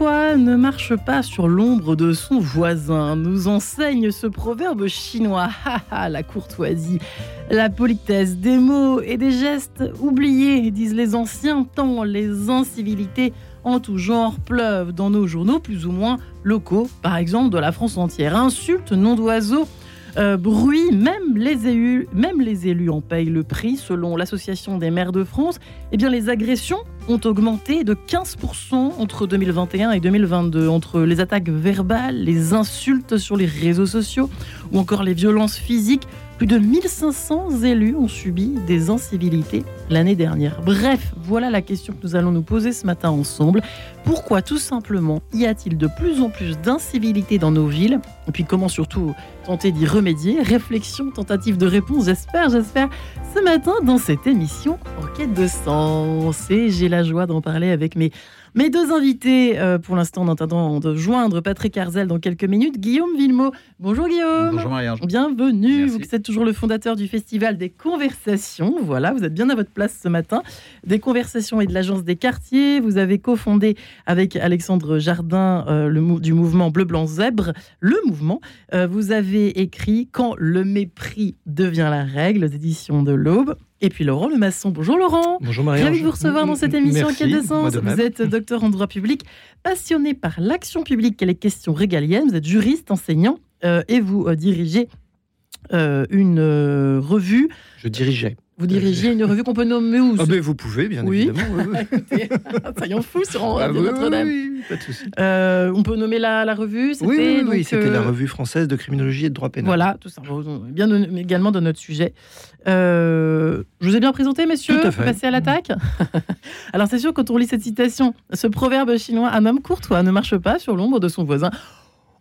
ne marche pas sur l'ombre de son voisin, nous enseigne ce proverbe chinois. la courtoisie, la politesse, des mots et des gestes oubliés, disent les anciens, tant les incivilités en tout genre pleuvent dans nos journaux plus ou moins locaux, par exemple de la France entière. Insultes, noms d'oiseaux, euh, bruit, même les, élus, même les élus en payent le prix. Selon l'Association des maires de France, eh bien, les agressions ont augmenté de 15% entre 2021 et 2022. Entre les attaques verbales, les insultes sur les réseaux sociaux ou encore les violences physiques, plus de 1500 élus ont subi des incivilités l'année dernière. Bref, voilà la question que nous allons nous poser ce matin ensemble. Pourquoi tout simplement y a-t-il de plus en plus d'incivilités dans nos villes? Et puis comment surtout tenter d'y remédier? Réflexion, tentative de réponse, j'espère, j'espère, ce matin dans cette émission En quête de sens. Et j'ai la joie d'en parler avec mes mes deux invités, euh, pour l'instant, en attendant de joindre Patrick Arzel dans quelques minutes, Guillaume Villemot. Bonjour Guillaume. Bonjour Marie. Bienvenue. Vous êtes toujours le fondateur du Festival des Conversations. Voilà, vous êtes bien à votre place ce matin. Des Conversations et de l'Agence des quartiers. Vous avez cofondé avec Alexandre Jardin euh, le, du mouvement Bleu Blanc Zèbre, le mouvement. Euh, vous avez écrit Quand le mépris devient la règle, d'édition de l'Aube. Et puis Laurent Le Maçon. Bonjour Laurent. Bonjour Marie. Ravi de vous recevoir dans cette émission de sens. Vous êtes docteur en droit public, passionné par l'action publique et les questions régaliennes. Vous êtes juriste, enseignant euh, et vous euh, dirigez euh, une revue. Je dirigeais. Vous dirigez une revue qu'on peut nommer où ah ben, Vous pouvez, bien oui. évidemment. Oui, Soyons fous sur ah, Notre-Dame. Oui, pas de souci. Euh, on peut nommer la, la revue Oui, oui, c'était la revue française de criminologie et de droit pénal. Voilà, tout ça. Bien également de notre sujet. Euh, je vous ai bien présenté, messieurs. Tout à fait. Passer à l'attaque. Alors, c'est sûr, quand on lit cette citation, ce proverbe chinois, un homme courtois ne marche pas sur l'ombre de son voisin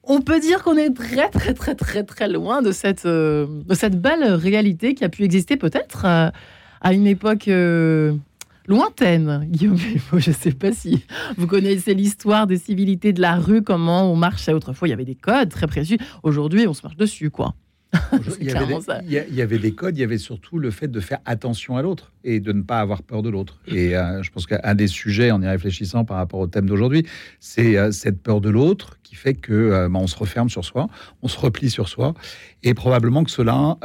on peut dire qu'on est très très très très très loin de cette, euh, de cette belle réalité qui a pu exister peut-être euh, à, une époque euh, lointaine. Guillaume, je ne sais pas si vous connaissez l'histoire des civilités de la rue, comment on marchait autrefois. Il y avait des codes très précis. Aujourd'hui, on se marche dessus, quoi. il, y avait des, codes, il y avait surtout le fait de faire attention à l'autre et de ne pas avoir peur de l'autre. Et euh, je pense qu'un des sujets, en y réfléchissant par rapport au thème d'aujourd'hui, c'est euh, cette peur de l'autre qui fait que euh, bah, on se referme sur soi, on se replie sur soi, et probablement que cela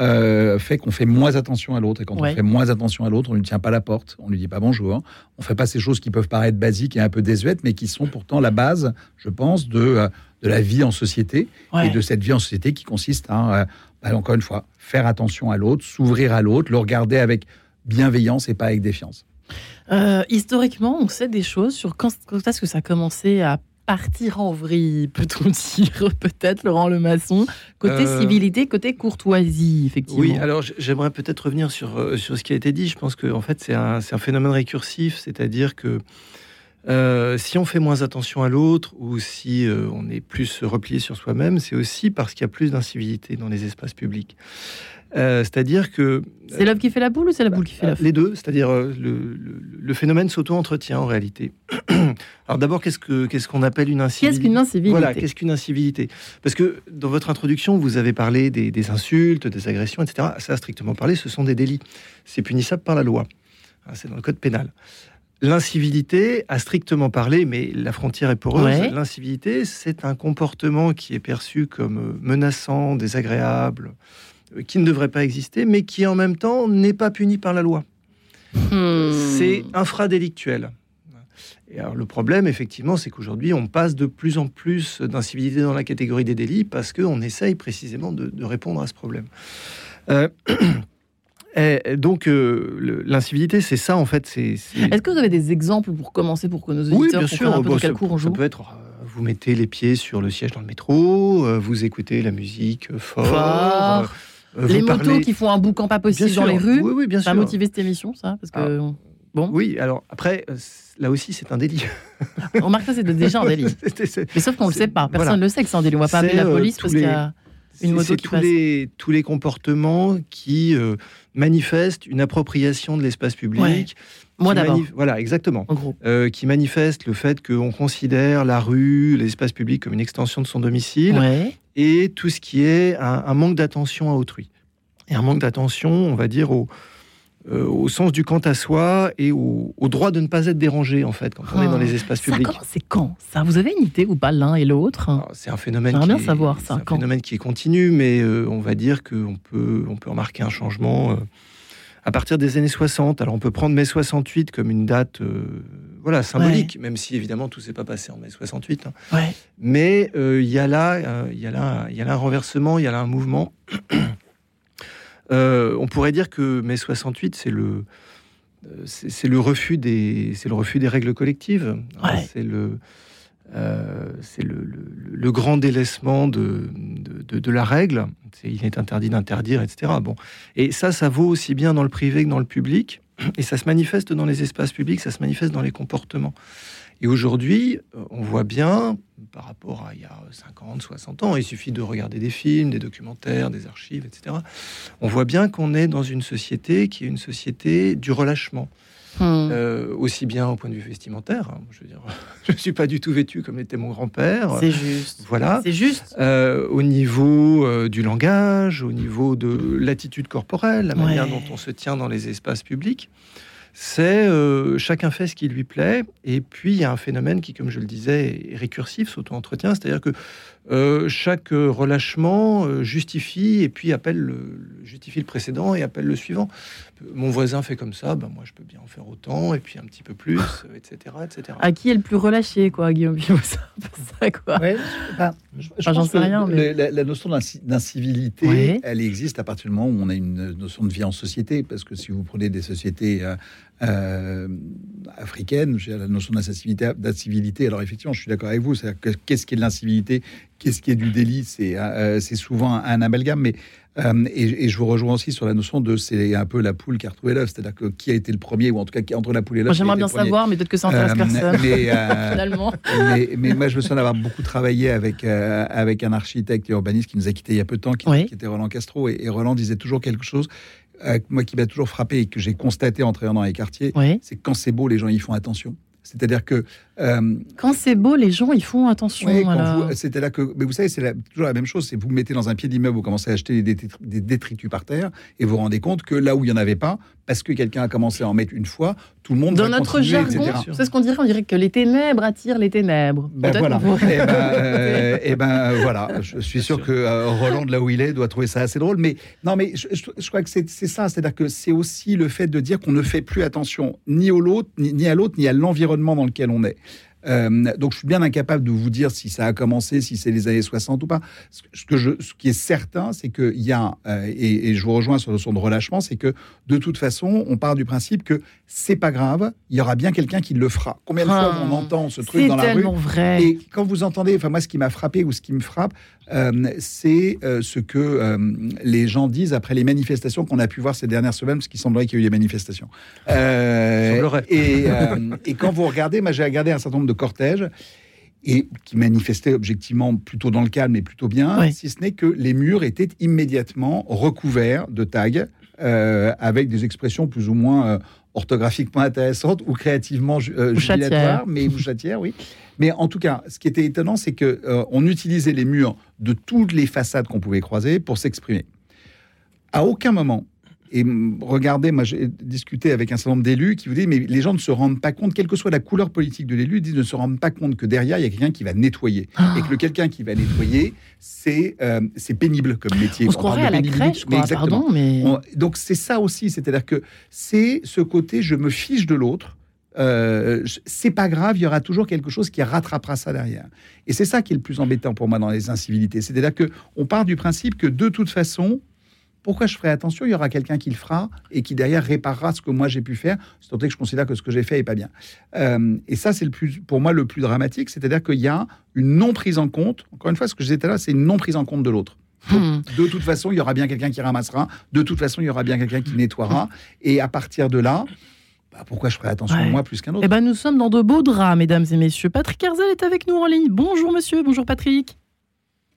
fait qu'on fait moins attention à l'autre. Et quand on fait moins attention à l'autre, on ne lui tient pas la porte, on lui dit pas bonjour, on fait pas ces choses qui peuvent paraître basiques et un peu désuètes, mais qui sont pourtant la base, je pense, de de la vie en société et de cette vie en société qui consiste à encore une fois, faire attention à l'autre, s'ouvrir à l'autre, le regarder avec bienveillance et pas avec défiance. Euh, historiquement, on sait des choses sur quand, est-ce que ça a commencé à partir en vrille, peut-on dire, peut-être, Laurent Le Maçon, côté euh, civilité, côté courtoisie, effectivement. Oui, alors j'aimerais peut-être revenir sur, euh, sur ce qui a été dit. Je pense que en fait, c'est un, un, phénomène récursif, c'est-à-dire que euh, si on fait moins attention à l'autre ou si euh, on est plus replié sur soi-même, c'est aussi parce qu'il y a plus d'incivilité dans les espaces publics. Euh, c'est-à-dire que... C'est l'œuf qui fait la boule ou c'est la boule qui fait l'œuf Les deux, c'est-à-dire le, phénomène s'auto-entretient en réalité. Alors d'abord, qu'est-ce qu'on appelle une incivilité? Qu'est-ce qu'une incivilité? Voilà, qu'est-ce qu'une incivilité? Parce que dans votre introduction, vous avez parlé des, des, insultes, des agressions, etc. Ça, strictement parlé, ce sont des délits. C'est punissable par la loi. Ah, c'est dans le code pénal. L'incivilité, a strictement parlé, mais la frontière est poreuse, l'incivilité, c'est un comportement qui est perçu comme menaçant, désagréable, euh, qui ne devrait pas exister, mais qui en même temps n'est pas puni par la loi. Hmm. C'est infradélictuel. Et alors le problème, effectivement, c'est qu'aujourd'hui, on passe de plus en plus d'incivilité dans la catégorie des délits parce qu'on essaye précisément de, répondre à ce problème. Euh, Et donc, euh, l'incivilité, c'est ça, en fait. Est-ce que vous avez des exemples pour commencer, pour que nos auditeurs oui, bien sûr. un peu quel cours on joue Ça peut être, euh, vous mettez les pieds sur le siège dans le métro, euh, vous écoutez la musique fort. Les motos qui font un boucan pas possible dans les rues. Oui, oui, bien. Ça a motivé cette émission, ça parce que... Ah. Bon. Oui, alors après, là aussi, c'est un délit. On remarque ça, c'est déjà un délit. Mais sauf qu'on ne le sait pas. Personne ne le sait que c'est un délit. On ne va pas appeler la police parce qu'il y a une moto qui tous Les, tous les comportements qui manifeste une appropriation de l'espace public. Moi d'abord. Voilà, exactement. Euh, qui manifeste le fait qu'on considère la rue, l'espace public comme une extension de son domicile. Et tout ce qui est un, manque d'attention à autrui. Et un manque d'attention, on va dire, au, euh, au sens du quant à soi et au, droit de ne pas être dérangé, en fait, quand on est dans les ah, espaces publics. C'est quand ça? Vous avez une idée ou pas l'un et l'autre? Ah, C'est un phénomène. qui bien savoir ça. un phénomène qui est continu, mais euh, on va dire qu'on peut, on peut remarquer un changement euh, à partir des années 60. Alors on peut prendre mai 68 comme une date, voilà, symbolique, même si évidemment tout s'est pas passé en mai 68. Hein. Mais il y a là, il y a là, il y a là un renversement, il y a là un mouvement. Euh, on pourrait dire que mai 68, c'est le, euh, c'est le refus des, c'est le refus des règles collectives. C'est le, euh, c'est le, grand délaissement de, de, la règle. il est interdit d'interdire, etc. Bon, et ça, ça vaut aussi bien dans le privé que dans le public. Et ça se manifeste dans les espaces publics, ça se manifeste dans les comportements. Et aujourd'hui, on voit bien, par rapport à il y a 50, 60 ans, il suffit de regarder des films, des documentaires, des archives, etc. On voit bien qu'on est dans une société qui est une société du relâchement. Hmm. Euh, aussi bien au point de vue vestimentaire. Hein. je veux dire, je ne suis pas du tout vêtu comme était mon grand-père. C'est juste. Voilà. C'est juste. Euh, au niveau euh, du langage, au niveau de l'attitude corporelle, la manière dont on se tient dans les espaces publics c'est chacun fait ce qui lui plaît. Et puis, il y a un phénomène qui, comme je le disais, est récursif, s'auto-entretient. C'est-à-dire que euh, chaque relâchement euh, justifie et puis appelle le, justifie le précédent et appelle le suivant. Mon voisin fait comme ça, ben moi je peux bien en faire autant et puis un petit peu plus, etc., etc. À qui est le plus relâché, quoi, Guillaume ça, quoi. j'en sais rien. La, notion d'incivilité, elle existe à partir du moment où on a une notion de vie en société, parce que si vous prenez des sociétés euh, africaine, j'ai la notion d'incivilité. Alors effectivement, je suis d'accord avec vous. Qu'est-ce qui est de l'incivilité Qu'est-ce qui est du délit C'est euh, c'est souvent un, amalgame, mais euh, et, je vous rejoins aussi sur la notion de c'est un peu la poule qui a retrouvé l'œuf, c'est-à-dire que qui a été le premier, ou en tout cas entre la poule et l'œuf. J'aimerais bien savoir, mais peut-être que ça intéresse personne. Mais, finalement. Mais, moi, je me souviens d'avoir beaucoup travaillé avec, avec un architecte et urbaniste qui nous a quittés il y a peu de temps, qui, était Roland Castro, et, et Roland disait toujours quelque chose moi qui m'a toujours frappé et que j'ai constaté en travaillant dans les quartiers, c'est quand c'est beau, les gens y font attention. C'est-à-dire que euh, quand c'est beau, les gens ils font attention. C'était là que, mais vous savez, c'est toujours la même chose. C'est vous mettez dans un pied d'immeuble, vous commencez à acheter des, détritus par terre, et vous vous rendez compte que là où il y en avait pas, parce que quelqu'un a commencé à en mettre une fois, tout le monde dans notre jargon, c'est ce qu'on dirait. On dirait que les ténèbres attirent les ténèbres. Ben voilà. et, eh ben, euh, eh ben, voilà. Je suis sûr que euh, Roland, de là où il est, doit trouver ça assez drôle. Mais non, mais je, crois que c'est ça. C'est-à-dire que c'est aussi le fait de dire qu'on ne fait plus attention ni au l'autre, ni à l'autre, ni à l'environnement dans lequel on est. Euh, donc je suis bien incapable de vous dire si ça a commencé, si c'est les années 60 ou pas. Ce, que je, ce qui est certain, c'est qu'il y a, euh, et, je vous rejoins sur le son de relâchement, c'est que de toute façon, on part du principe que c'est pas grave, il y aura bien quelqu'un qui le fera. Combien de fois on ah, entend ce truc dans la rue vrai. Et quand vous entendez, enfin moi ce qui m'a frappé ou ce qui me frappe, c'est ce que les gens disent après les manifestations qu'on a pu voir ces dernières semaines, parce qu'il semblerait qu'il y ait eu des manifestations. et, et quand vous regardez, moi j'ai regardé un certain nombre de cortège et qui manifestait objectivement plutôt dans le calme et plutôt bien, si ce n'est que les murs étaient immédiatement recouverts de tags euh, avec des expressions plus ou moins euh, orthographiquement intéressantes ou créativement euh, jubilatoires, mais ou oui. Mais en tout cas, ce qui était étonnant, c'est que on utilisait les murs de toutes les façades qu'on pouvait croiser pour s'exprimer. À aucun moment, et regardez, moi j'ai discuté avec un certain nombre d'élus qui vous disent, mais les gens ne se rendent pas compte, quelle que soit la couleur politique de l'élu, ils disent ne se rendent pas compte que derrière, il y a quelqu'un qui va nettoyer. Et que le quelqu'un qui va nettoyer, c'est euh, c'est pénible comme métier. On se croirait à la crèche, mais pardon, mais... donc c'est ça aussi, c'est-à-dire que c'est ce côté, je me fiche de l'autre, euh, c'est pas grave, il y aura toujours quelque chose qui rattrapera ça derrière. Et c'est ça qui est le plus embêtant pour moi dans les incivilités. C'est-à-dire que on part du principe que de toute façon, pourquoi je ferai attention? Il y aura quelqu'un qui le fera et qui derrière réparera ce que moi j'ai pu faire, c'est que je considère que ce que j'ai fait est pas bien. Euh, et ça, c'est le plus, pour moi le plus dramatique, c'est-à-dire qu'il y a une non prise en compte. Encore une fois, ce que je disais là, c'est une non prise en compte de l'autre. Hmm. De toute façon, il y aura bien quelqu'un qui ramassera. De toute façon, il y aura bien quelqu'un qui nettoiera. Et à partir de là, bah, pourquoi je ferai attention à moi plus qu'un autre? Eh ben, nous sommes dans de beaux draps, mesdames et messieurs. Patrick Herzel est avec nous en ligne. Bonjour, monsieur. Bonjour, Patrick.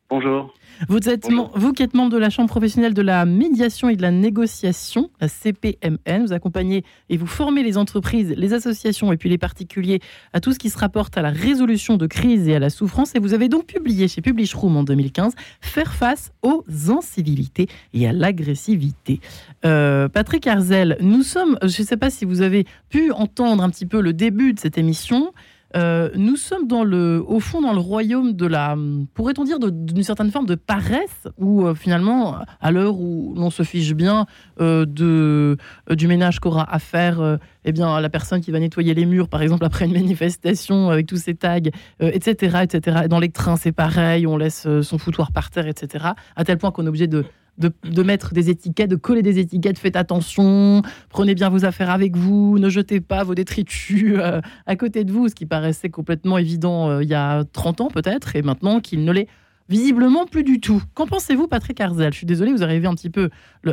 Bonjour. Vous, êtes vous qui êtes membre de la Chambre professionnelle de la médiation et de la négociation, la CPMN, vous accompagnez et vous formez les entreprises, les associations et puis les particuliers à tout ce qui se rapporte à la résolution de crise et à la souffrance. Et vous avez donc publié chez Publish Room en 2015 Faire face aux incivilités et à l'agressivité. Euh, Patrick Arzel, nous sommes, je ne sais pas si vous avez pu entendre un petit peu le début de cette émission. Euh, nous sommes dans le, au fond dans le royaume de la, pourrait-on dire, d'une certaine forme de paresse, où euh, finalement, à l'heure où l'on se fiche bien euh, de, du ménage qu'aura à faire eh bien, la personne qui va nettoyer les murs, par exemple, après une manifestation avec tous ces tags, etc., etc. Dans les trains, c'est pareil, on laisse son foutoir par terre, etc. À tel point qu'on est obligé de de, mettre des étiquettes, de coller des étiquettes, faites attention, prenez bien vos affaires avec vous, ne jetez pas vos détritus euh, à côté de vous, ce qui paraissait complètement évident euh, il y a 30 ans peut-être, et maintenant qu'il ne l'est visiblement plus du tout. Qu'en pensez-vous, Patrick Arzel? Je suis désolé, vous arrivez un petit peu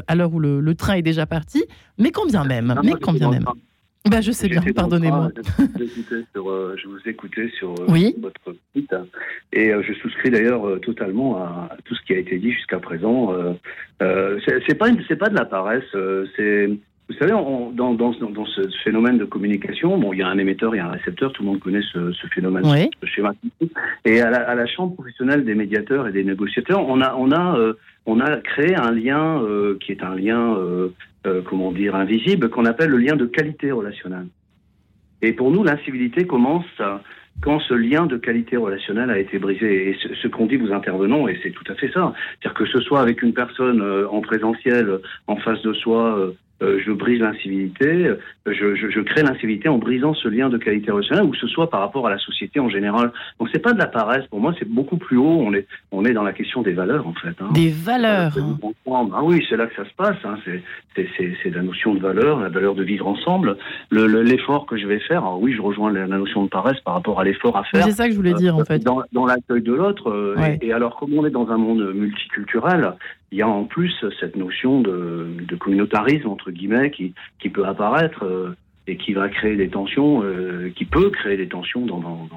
à l'heure où le, train est déjà parti, mais quand bien même, mais quand bien même. Bah, je sais bien, pardonnez-moi. Euh, je vous écoutais sur euh, votre site et euh, je souscris d'ailleurs totalement à, tout ce qui a été dit jusqu'à présent. c'est pas c'est pas de la paresse, c'est vous savez, dans, dans, dans, ce phénomène de communication, bon, il y a un émetteur, il y a un récepteur, tout le monde connaît ce, ce phénomène, ce schéma. Et à la, à la, chambre professionnelle des médiateurs et des négociateurs, on a, on a, on a créé un lien qui est un lien euh, comment dire, invisible, qu'on appelle le lien de qualité relationnelle. Et pour nous, l'incivilité commence quand ce lien de qualité relationnelle a été brisé. Et ce, qu'on dit vous intervenons, et c'est tout à fait ça. C'est-à-dire que ce soit avec une personne euh, en présentiel, en face de soi, euh, euh, je brise l'incivilité, euh, je, je, je, crée l'incivilité en brisant ce lien de qualité relationnelle, ou que ce soit par rapport à la société en général. Donc c'est pas de la paresse, pour moi c'est beaucoup plus haut, on est, on est dans la question des valeurs en fait. Hein. Des valeurs Ah oui, c'est là que ça se passe, hein. c'est la notion de valeur, la valeur de vivre ensemble, l'effort que je vais faire, alors oui je rejoins la, notion de paresse par rapport à l'effort à faire. C'est ça que je voulais dire en euh, fait. Dans, dans l'accueil de l'autre, et, et alors comme on est dans un monde multiculturel, il y a en plus cette notion de, communautarisme, entre guillemets, qui, qui peut apparaître euh, et qui va créer des tensions, euh, qui peut créer des tensions dans, dans,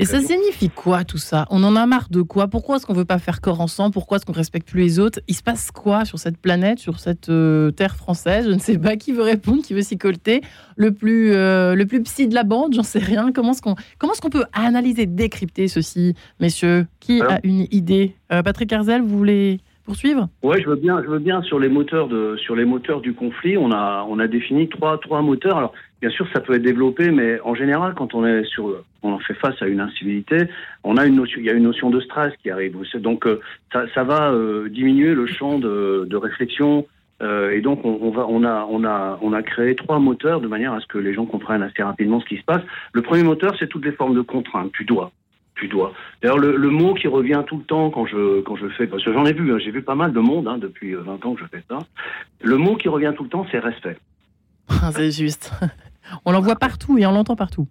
et ça signifie quoi tout ça? On en a marre de quoi? Pourquoi est-ce qu'on veut pas faire corps ensemble? Pourquoi est-ce qu'on respecte plus les autres? Il se passe quoi sur cette planète, sur cette euh, terre française? Je ne sais pas qui veut répondre, qui veut s'y colter. Le plus, euh, le plus psy de la bande, j'en sais rien. Comment est-ce qu'on comment est-ce qu'on peut analyser, décrypter ceci, messieurs Qui a une idée? Euh, Patrick Arzel, vous voulez poursuivre? Ouais, je veux bien, je veux bien sur les moteurs de sur les moteurs du conflit. On a on a défini trois trois moteurs. Alors bien sûr, ça peut être développé, mais en général, quand on est sur on fait face à une incivilité, on a une notion, il y a une notion de stress qui arrive. Donc euh, ça, ça va euh, diminuer le champ de, de réflexion. Euh, et donc on, on, va, on a, on a, on a créé trois moteurs de manière à ce que les gens comprennent assez rapidement ce qui se passe. Le premier moteur, c'est toutes les formes de contraintes. Tu dois, tu dois. D'ailleurs, le, le, mot qui revient tout le temps quand je quand je fais, parce que j'en ai vu, hein, j'ai vu pas mal de monde hein, depuis 20 ans que je fais ça. Le mot qui revient tout le temps, c'est respect. c'est juste. On l'en voit partout et on l'entend partout.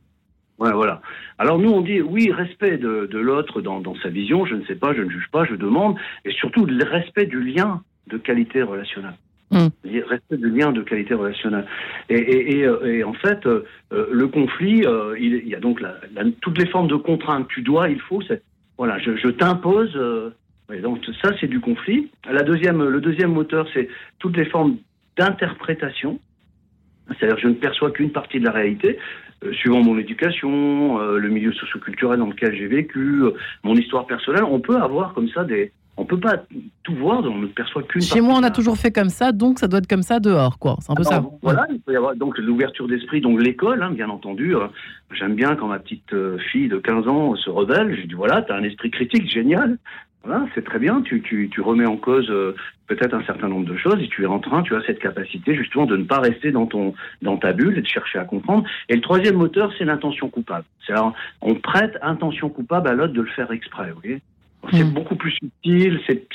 Ouais, voilà. Alors nous, on dit oui, respect de, de l'autre dans, dans, sa vision, je ne sais pas, je ne juge pas, je demande, et surtout le respect du lien de qualité relationnelle. Mmh. Respect du lien de qualité relationnelle. Et, euh, en fait, euh, euh, le conflit, il, y a donc toutes les formes de contraintes. Tu dois, il faut. Voilà, je, t'impose. Donc ça, c'est du conflit. La deuxième, le deuxième moteur, c'est toutes les formes d'interprétation. C'est-à-dire, je ne perçois qu'une partie de la réalité. Suivant mon éducation, le milieu socioculturel dans lequel j'ai vécu, mon histoire personnelle, on peut avoir comme ça des, on peut pas tout voir, on ne perçoit qu'une. Chez moi, on a toujours fait comme ça, donc ça doit être comme ça dehors, quoi. C'est un peu ça. Voilà, il peut y avoir donc l'ouverture d'esprit, donc l'école, hein, bien entendu. J'aime bien quand ma petite fille de 15 ans se rebelle. Je dis voilà, tu as un esprit critique, génial. Voilà, c'est très bien. Tu, tu, tu, remets en cause euh, peut-être un certain nombre de choses et tu es en train, tu as cette capacité justement de ne pas rester dans ton dans ta bulle et de chercher à comprendre. Et le troisième moteur, c'est l'intention coupable. C'est on prête intention coupable à l'autre de le faire exprès. Vous voyez c'est mmh. beaucoup plus subtil. C'est,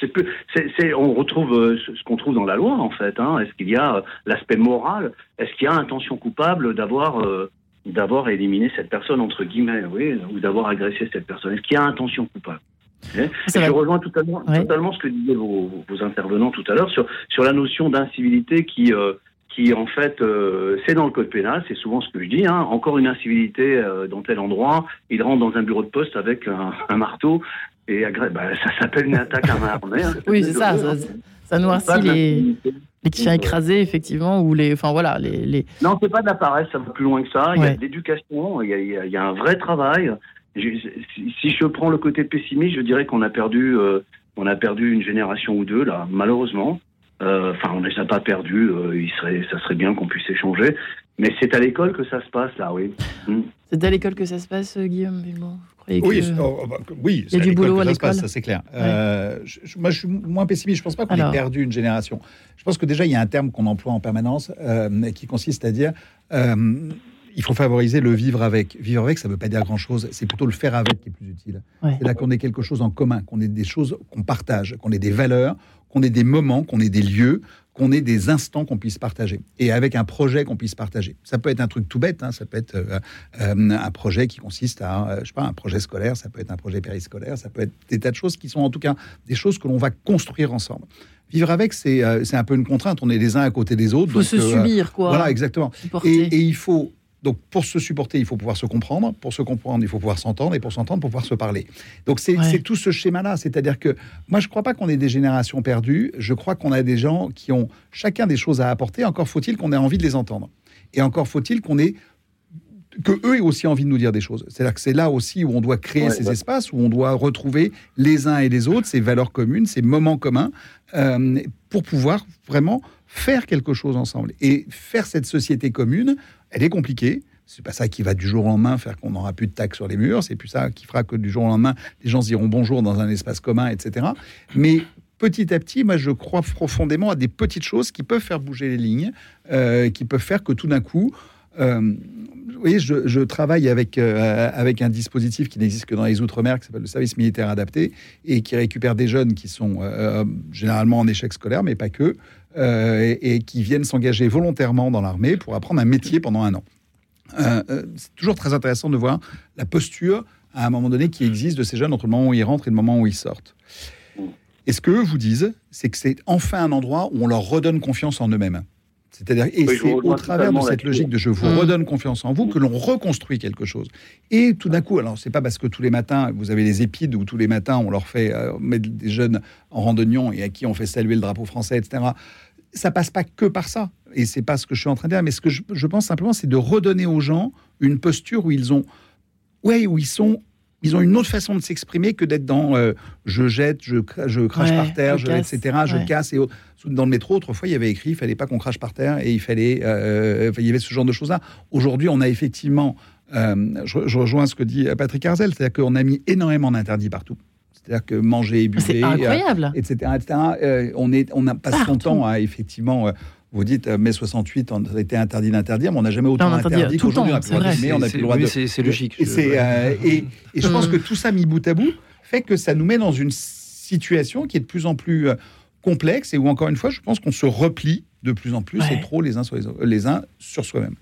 c'est, on retrouve euh, ce, qu'on trouve dans la loi en fait. Hein. Est-ce qu'il y a euh, l'aspect moral? Est-ce qu'il y a intention coupable d'avoir d'avoir éliminé cette personne entre guillemets, oui, ou d'avoir agressé cette personne? Est-ce qu'il y a intention coupable? Je rejoins totalement, totalement ce que disaient vos, vos intervenants tout à l'heure sur, sur la notion d'incivilité qui, euh, qui en fait, euh, c'est dans le code pénal, c'est souvent ce que je dis, hein, encore une incivilité euh, dans tel endroit, il rentre dans un bureau de poste avec un, un marteau, et bah, ça s'appelle une attaque à main armée. Hein. oui, c'est ça, ça, noircit les, les chiens écrasés, effectivement, ou les. Enfin voilà, les. les... Non, c'est pas de la paresse, ça va plus loin que ça. Il y a de l'éducation, il, y a un vrai travail. Si je prends le côté pessimiste, je dirais qu'on a perdu, euh, on a perdu une génération ou deux là, malheureusement. Euh, enfin, on ne les a pas perdus. Euh, il serait, ça serait bien qu'on puisse échanger. Mais c'est à l'école que ça se passe là, oui. Hmm. C'est à l'école que ça se passe, Guillaume oui, oh, bah, oui il y a du boulot à l'école. Ça, c'est clair. moi, je suis moins pessimiste. Je ne pense pas qu'on ait perdu une génération. Je pense que déjà, il y a un terme qu'on emploie en permanence qui consiste à dire il faut favoriser le vivre avec. Vivre avec, ça ne veut pas dire grand-chose. C'est plutôt le faire avec qui est plus utile. C'est là qu'on ait quelque chose en commun, qu'on ait des choses qu'on partage, qu'on ait des valeurs, qu'on ait des moments, qu'on ait des lieux, qu'on ait des instants qu'on puisse partager. Et avec un projet qu'on puisse partager. Ça peut être un truc tout bête, hein. ça peut être euh, euh, un projet qui consiste à, euh, je sais pas, un projet scolaire, ça peut être un projet périscolaire, ça peut être des tas de choses qui sont en tout cas des choses que l'on va construire ensemble. Vivre avec, c'est un peu une contrainte. On est les uns à côté des autres. Il faut se subir, quoi. Voilà, exactement. Et, et, il faut donc, pour se supporter, il faut pouvoir se comprendre. Pour se comprendre, il faut pouvoir s'entendre. Et pour s'entendre, il faut pouvoir se parler. Donc, c'est tout ce schéma-là. C'est-à-dire que moi, je ne crois pas qu'on ait des générations perdues. Je crois qu'on a des gens qui ont chacun des choses à apporter. Encore faut-il qu'on ait envie de les entendre. Et encore faut-il qu'on ait que eux aient aussi envie de nous dire des choses. C'est-à-dire que c'est là aussi où on doit créer ces espaces, où on doit retrouver les uns et les autres, ces valeurs communes, ces moments communs, euh, pour pouvoir vraiment faire quelque chose ensemble. Et faire cette société commune, elle est compliquée. C'est pas ça qui va du jour au lendemain faire qu'on n'aura plus de tacs sur les murs. C'est plus ça qui fera que du jour au lendemain, les gens se diront bonjour dans un espace commun, etc. Mais petit à petit, moi, je crois profondément à des petites choses qui peuvent faire bouger les lignes, euh, qui peuvent faire que tout d'un coup, euh, vous voyez, je, travaille avec, euh, avec un dispositif qui n'existe que dans les Outre-mer, qui s'appelle le service militaire adapté, et qui récupère des jeunes qui sont généralement en échec scolaire, mais pas que, euh, et, qui viennent s'engager volontairement dans l'armée pour apprendre un métier pendant un an. Euh, euh, c'est toujours très intéressant de voir la posture à un moment donné qui existe de ces jeunes entre le moment où ils rentrent et le moment où ils sortent. Et ce qu'eux vous disent, c'est que c'est enfin un endroit où on leur redonne confiance en eux-mêmes. C'est-à-dire, et c'est au travers de cette logique de je vous mmh. redonne confiance en vous que l'on reconstruit quelque chose. Et tout d'un coup, alors c'est pas parce que tous les matins vous avez les épides où tous les matins on leur fait mettre des jeunes en randonnion et à qui on fait saluer le drapeau français, etc ça passe pas que par ça. Et c'est pas ce que je suis en train de dire. Mais ce que je, pense simplement, c'est de redonner aux gens une posture où ils ont, ouais, où ils sont, ils ont une autre façon de s'exprimer que d'être dans euh, je jette, je, je crache par terre, je, etc. Je casse et Dans le métro, autrefois, il y avait écrit, il fallait pas qu'on crache par terre et il fallait, euh, il y avait ce genre de choses-là. Aujourd'hui, on a effectivement, euh, je, je, rejoins ce que dit Patrick Arzel, c'est-à-dire qu'on a mis énormément d'interdits partout. C'est-à-dire que manger et boire, etc. etc. Euh, on, est, on a passé son temps à effectivement. Euh, vous dites euh, mai 68, on a été interdit d'interdire, mais on n'a jamais autant interdit qu'aujourd'hui. On n'a plus le droit de. C'est logique. Et, et, je pense que tout ça mis bout à bout fait que ça nous met dans une situation qui est de plus en plus complexe et où encore une fois, je pense qu'on se replie de plus en plus et trop les uns sur les, les uns sur soi-même.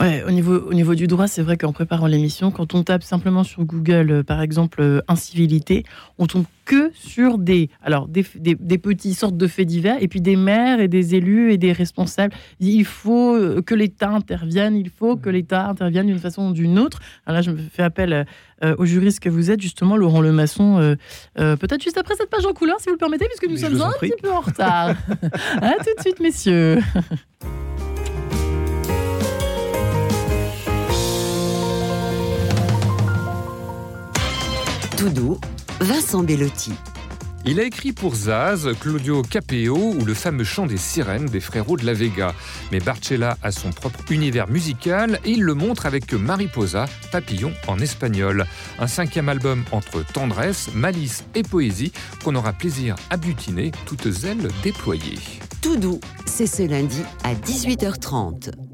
Ouais, au niveau, au niveau du droit, c'est vrai qu'en préparant l'émission, quand on tape simplement sur Google, euh, par exemple, euh, incivilité, on tombe que sur des, alors, des, des, des, petits sortes de faits divers, et puis des maires et des élus et des responsables. Il faut euh, que l'État intervienne, il faut que l'État intervienne d'une façon ou d'une autre. Alors là, je me fais appel au juriste que vous êtes, justement, Laurent Lemasson, peut-être juste après cette page en couleur, si vous le permettez, puisque nous sommes un petit peu en retard. à tout de suite, messieurs. doux, Vincent Bellotti. Il a écrit pour Zaz, Claudio Capeo ou le fameux chant des sirènes des frérots de la Vega. Mais Barcella a son propre univers musical et il le montre avec Mariposa, Papillon en espagnol. Un cinquième album entre tendresse, malice et poésie qu'on aura plaisir à butiner, toutes ailes déployées. Tout doux, c'est ce lundi à 18h30.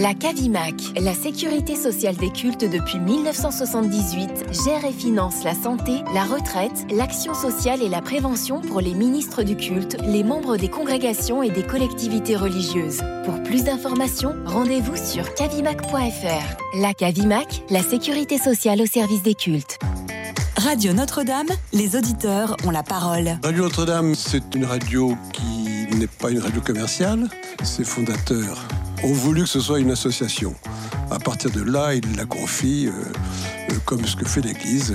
La CAVIMAC, la sécurité sociale des cultes depuis 1978, gère et finance la santé, la retraite, l'action sociale et la prévention pour les ministres du culte, les membres des congrégations et des collectivités religieuses. Pour plus d'informations, rendez-vous sur cavimac.fr. La CAVIMAC, la sécurité sociale au service des cultes. Radio Notre-Dame, les auditeurs ont la parole. Radio Notre-Dame, c'est une radio qui n'est pas une radio commerciale. Ses fondateurs ont voulu que ce soit une association. À partir de là, il la confie, comme ce que fait l'Église,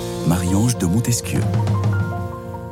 Marie-Ange de Montesquieu.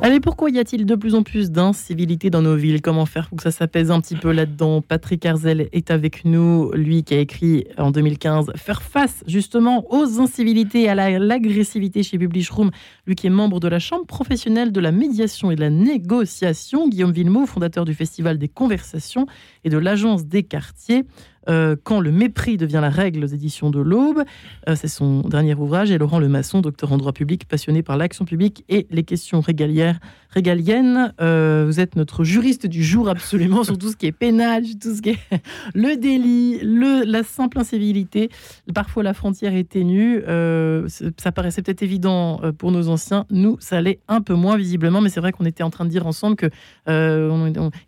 Allez, pourquoi y a-t-il de plus en plus d'incivilité dans nos villes? Comment faire pour que ça s'apaise un petit peu là-dedans? Patrick Arzel est avec nous, lui qui a écrit en 2015 Faire face justement aux incivilités à l'agressivité chez Publish Room, lui qui est membre de la Chambre professionnelle de la médiation et de la négociation, Guillaume Villemot, fondateur du Festival des conversations et de l'Agence des quartiers. Euh, quand le mépris devient la règle aux éditions de l'Aube. Euh, c'est son dernier ouvrage. Et Laurent Lemasson, docteur en droit public, passionné par l'action publique et les questions régalières régalienne. Euh, vous êtes notre juriste du jour absolument sur tout ce qui est pénal, tout ce qui est le délit, le, la simple incivilité. Parfois la frontière est ténue. Euh, ça paraissait peut-être évident euh, pour nos anciens. Nous, ça l'est un peu moins visiblement, mais c'est vrai qu'on était en train de dire ensemble que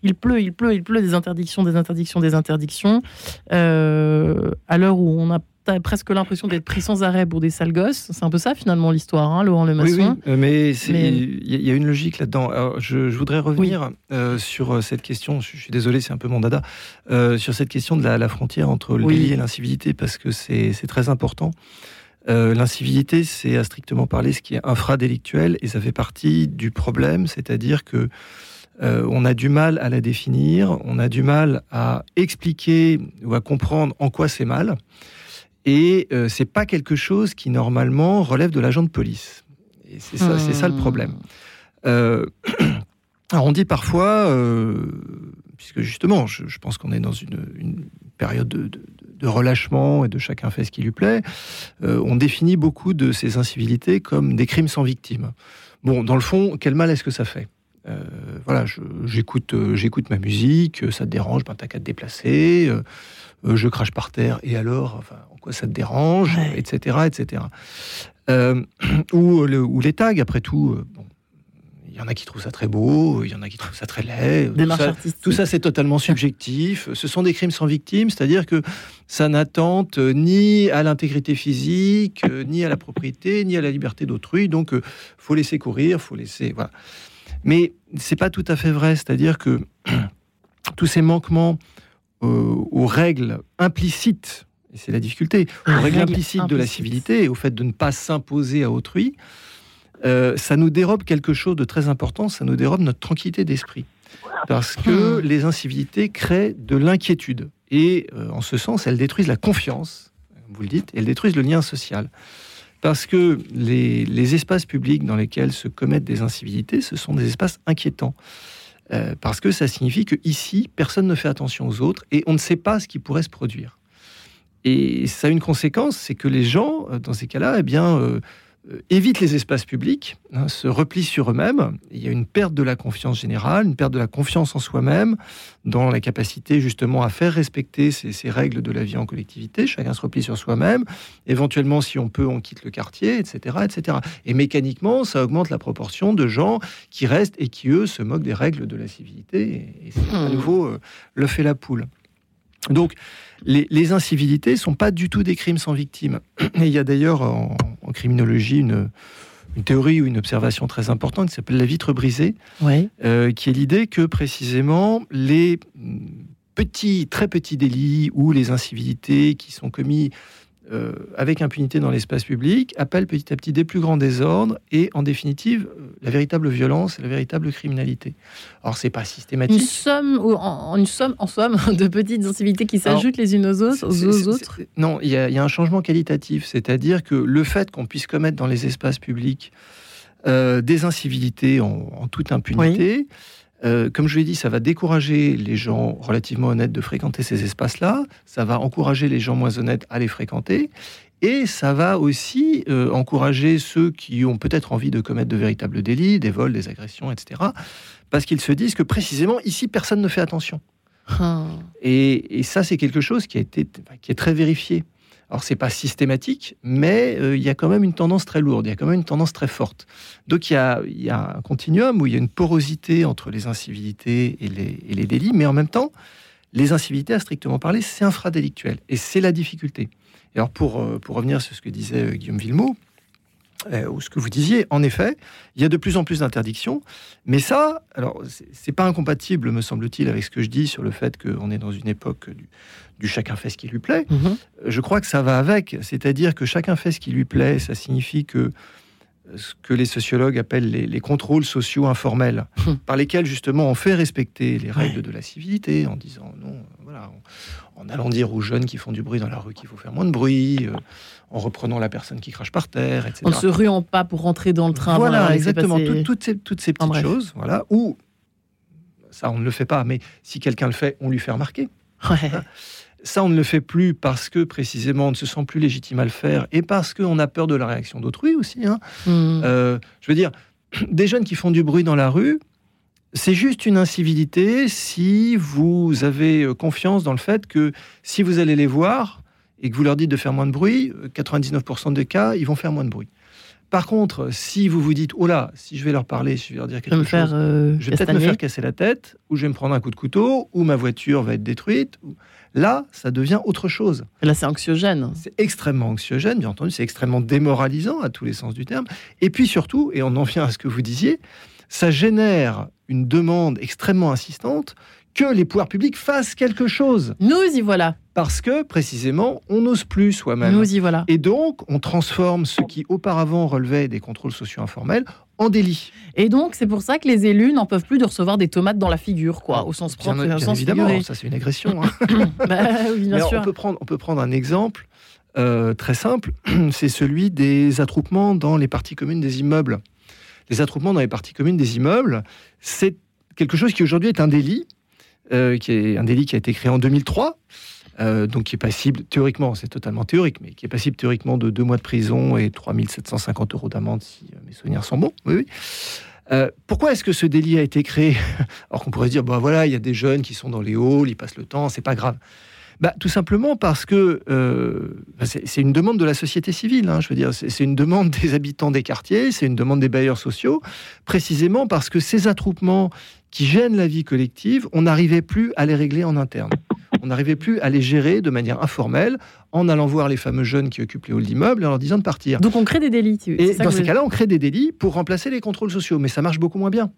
il pleut, il pleut, il pleut des interdictions, des interdictions, des interdictions. à l'heure où on a T'as presque l'impression d'être pris sans arrêt pour des sales gosses. C'est un peu ça finalement l'histoire, hein, Laurent Lemasson. Oui, oui, euh, mais il y, a une logique là-dedans. Je, je, voudrais revenir euh, sur euh, cette question. Je, suis désolé, c'est un peu mon dada. sur cette question de la, frontière entre le délit et l'incivilité, parce que c'est très important. l'incivilité, c'est à strictement parler ce qui est infradélictuel et ça fait partie du problème, c'est-à-dire que on a du mal à la définir, on a du mal à expliquer ou à comprendre en quoi c'est mal. Et euh, c'est pas quelque chose qui normalement relève de l'agent de police. Et c'est ça, c'est ça le problème. Euh, alors on dit parfois, euh, puisque justement, je, pense qu'on est dans une, période de, relâchement et de chacun fait ce qui lui plaît, on définit beaucoup de ces incivilités comme des crimes sans victime. Bon, dans le fond, quel mal est-ce que ça fait? Voilà, j'écoute, j'écoute ma musique, ça te dérange, ben t'as qu'à te déplacer. Je crache par terre, et alors, enfin, quoi ça te dérange, etc., etc. Euh, ou, ou, les tags, après tout. Euh, il y en a qui trouvent ça très beau, il y en a qui trouvent ça très laid. tout ça, c'est totalement subjectif. Ce sont des crimes sans victime, c'est-à-dire que ça n'attente ni à l'intégrité physique, ni à la propriété, ni à la liberté d'autrui. Donc, euh, faut laisser courir, faut laisser. Voilà. Mais c'est pas tout à fait vrai, c'est-à-dire que tous ces manquements aux règles implicites et c'est la difficulté, aux règles implicites de la civilité et au fait de ne pas s'imposer à autrui, euh, ça nous dérobe quelque chose de très important, ça nous dérobe notre tranquillité d'esprit. Parce que hmm. les incivilités créent de l'inquiétude. Et euh, en ce sens, elles détruisent la confiance, vous le dites, elles détruisent le lien social. Parce que les, espaces publics dans lesquels se commettent des incivilités, ce sont des espaces inquiétants. Euh, parce que ça signifie que ici, personne ne fait attention aux autres et on ne sait pas ce qui pourrait se produire. Et ça a une conséquence, c'est que les gens, euh, dans ces cas-là, eh bien, euh, évitent les espaces publics, hein, se replient sur eux-mêmes. Il y a une perte de la confiance générale, une perte de la confiance en soi-même, dans la capacité justement à faire respecter ces, règles de la vie en collectivité. Chacun se replie sur soi-même. Éventuellement, si on peut, on quitte le quartier, etc., etc. Et mécaniquement, ça augmente la proportion de gens qui restent et qui, eux, se moquent des règles de la civilité. Et c'est à mmh. nouveau le fait la poule. Donc, les, incivilités ne sont pas du tout des crimes sans victime. il y a d'ailleurs en, criminologie une, théorie ou une observation très importante qui s'appelle la vitre brisée, euh, qui est l'idée que précisément les petits, très petits délits ou les incivilités qui sont commis euh, avec impunité dans l'espace public, appelle petit à petit des plus grands désordres et, en définitive, euh, la véritable violence et la véritable criminalité. Alors, c'est pas systématique. Une somme, ou en, une somme, en somme, de petites incivilités qui s'ajoutent les unes aux autres. Aux autres. Non, il y, a un changement qualitatif, c'est-à-dire que le fait qu'on puisse commettre dans les espaces publics euh, des incivilités en, toute impunité. Euh, comme je l'ai dit, ça va décourager les gens relativement honnêtes de fréquenter ces espaces-là, ça va encourager les gens moins honnêtes à les fréquenter, et ça va aussi euh, encourager ceux qui ont peut-être envie de commettre de véritables délits, des vols, des agressions, etc., parce qu'ils se disent que précisément ici, personne ne fait attention. Ah. Et, ça, c'est quelque chose qui, a été, qui est très vérifié. Alors, c'est pas systématique, mais euh, il y a quand même une tendance très lourde, il y a quand même une tendance très forte. Donc, il y a, un continuum où il y a une porosité entre les incivilités et les, et les délits, mais en même temps, les incivilités, à strictement parler, c'est infradélictuel. Et c'est la difficulté. Et alors, pour, euh, pour revenir sur ce que disait euh, Guillaume Villemot, euh, ou ce que vous disiez, en effet, il y a de plus en plus d'interdictions. Mais ça, alors, c'est pas incompatible, me semble-t-il, avec ce que je dis sur le fait qu'on est dans une époque du, du, chacun fait ce qui lui plaît. Mhm. Je crois que ça va avec. C'est-à-dire que chacun fait ce qui lui plaît. Ça signifie que ce que les sociologues appellent les, contrôles sociaux informels, hum. par lesquels justement on fait respecter les règles de la civilité en disant non, voilà, en, allant dire aux jeunes qui font du bruit dans la rue qu'il faut faire moins de bruit, euh, en reprenant la personne qui crache par terre, etc. En ne se ruant pas pour rentrer dans le train. Voilà, exactement, toutes, ces, toutes ces petites choses, voilà, ou ça on ne le fait pas, mais si quelqu'un le fait, on lui fait remarquer. Ouais. Hein. Ça, on ne le fait plus parce que précisément on ne se sent plus légitime à le faire et parce qu'on a peur de la réaction d'autrui aussi. Hein. Hmm. Euh, je veux dire, des jeunes qui font du bruit dans la rue, c'est juste une incivilité si vous avez euh, confiance dans le fait que si vous allez les voir et que vous leur dites de faire moins de bruit, 99% euh, des cas, ils vont faire moins de bruit. Par contre, si vous vous dites, oh là, si je vais leur parler, si je vais leur dire quelque chose, je vais peut-être me faire casser la tête, ou je vais me prendre un coup de couteau, ou ma voiture va être détruite. Là, ça devient autre chose. là, c'est anxiogène. C'est extrêmement anxiogène, bien entendu, c'est extrêmement démoralisant à tous les sens du terme. Et puis surtout, et on en vient à ce que vous disiez, ça génère une demande extrêmement insistante que les pouvoirs publics fassent quelque chose. Nous y voilà. Parce que, précisément, on n'ose plus soi-même. Nous y voilà. Et donc, on transforme ce qui auparavant relevait des contrôles sociaux informels en délit. Et donc, c'est pour ça que les élus n'en peuvent plus de recevoir des tomates dans la figure, quoi, au sens propre bien, évidemment, ça c'est une agression. Hein. bah, oui, bien sûr. On peut, prendre, on peut prendre un exemple euh, très simple, c'est celui des attroupements dans les parties communes des immeubles. Les attroupements dans les parties communes des immeubles, c'est quelque chose qui aujourd'hui est un délit, euh, qui est un délit qui a été créé en 2003, euh, donc qui est passible théoriquement, c'est totalement théorique, mais qui est passible théoriquement de deux mois de prison et 3750 euros d'amende si euh, mes souvenirs sont bons. Oui, pourquoi est-ce que ce délit a été créé Alors qu'on pourrait se dire, bah voilà, il y a des jeunes qui sont dans les halls, ils passent le temps, c'est pas grave. Bah, tout simplement parce que bah, c'est une demande de la société civile. Hein, je veux dire, c'est une demande des habitants des quartiers, c'est une demande des bailleurs sociaux, précisément parce que ces attroupements qui gênent la vie collective, on n'arrivait plus à les régler en interne. On n'arrivait plus à les gérer de manière informelle en allant voir les fameux jeunes qui occupent les halls d'immeubles et en leur disant de partir. Donc on crée des délits. Et dans ces cas-là, on crée des délits pour remplacer les contrôles sociaux, mais ça marche beaucoup moins bien.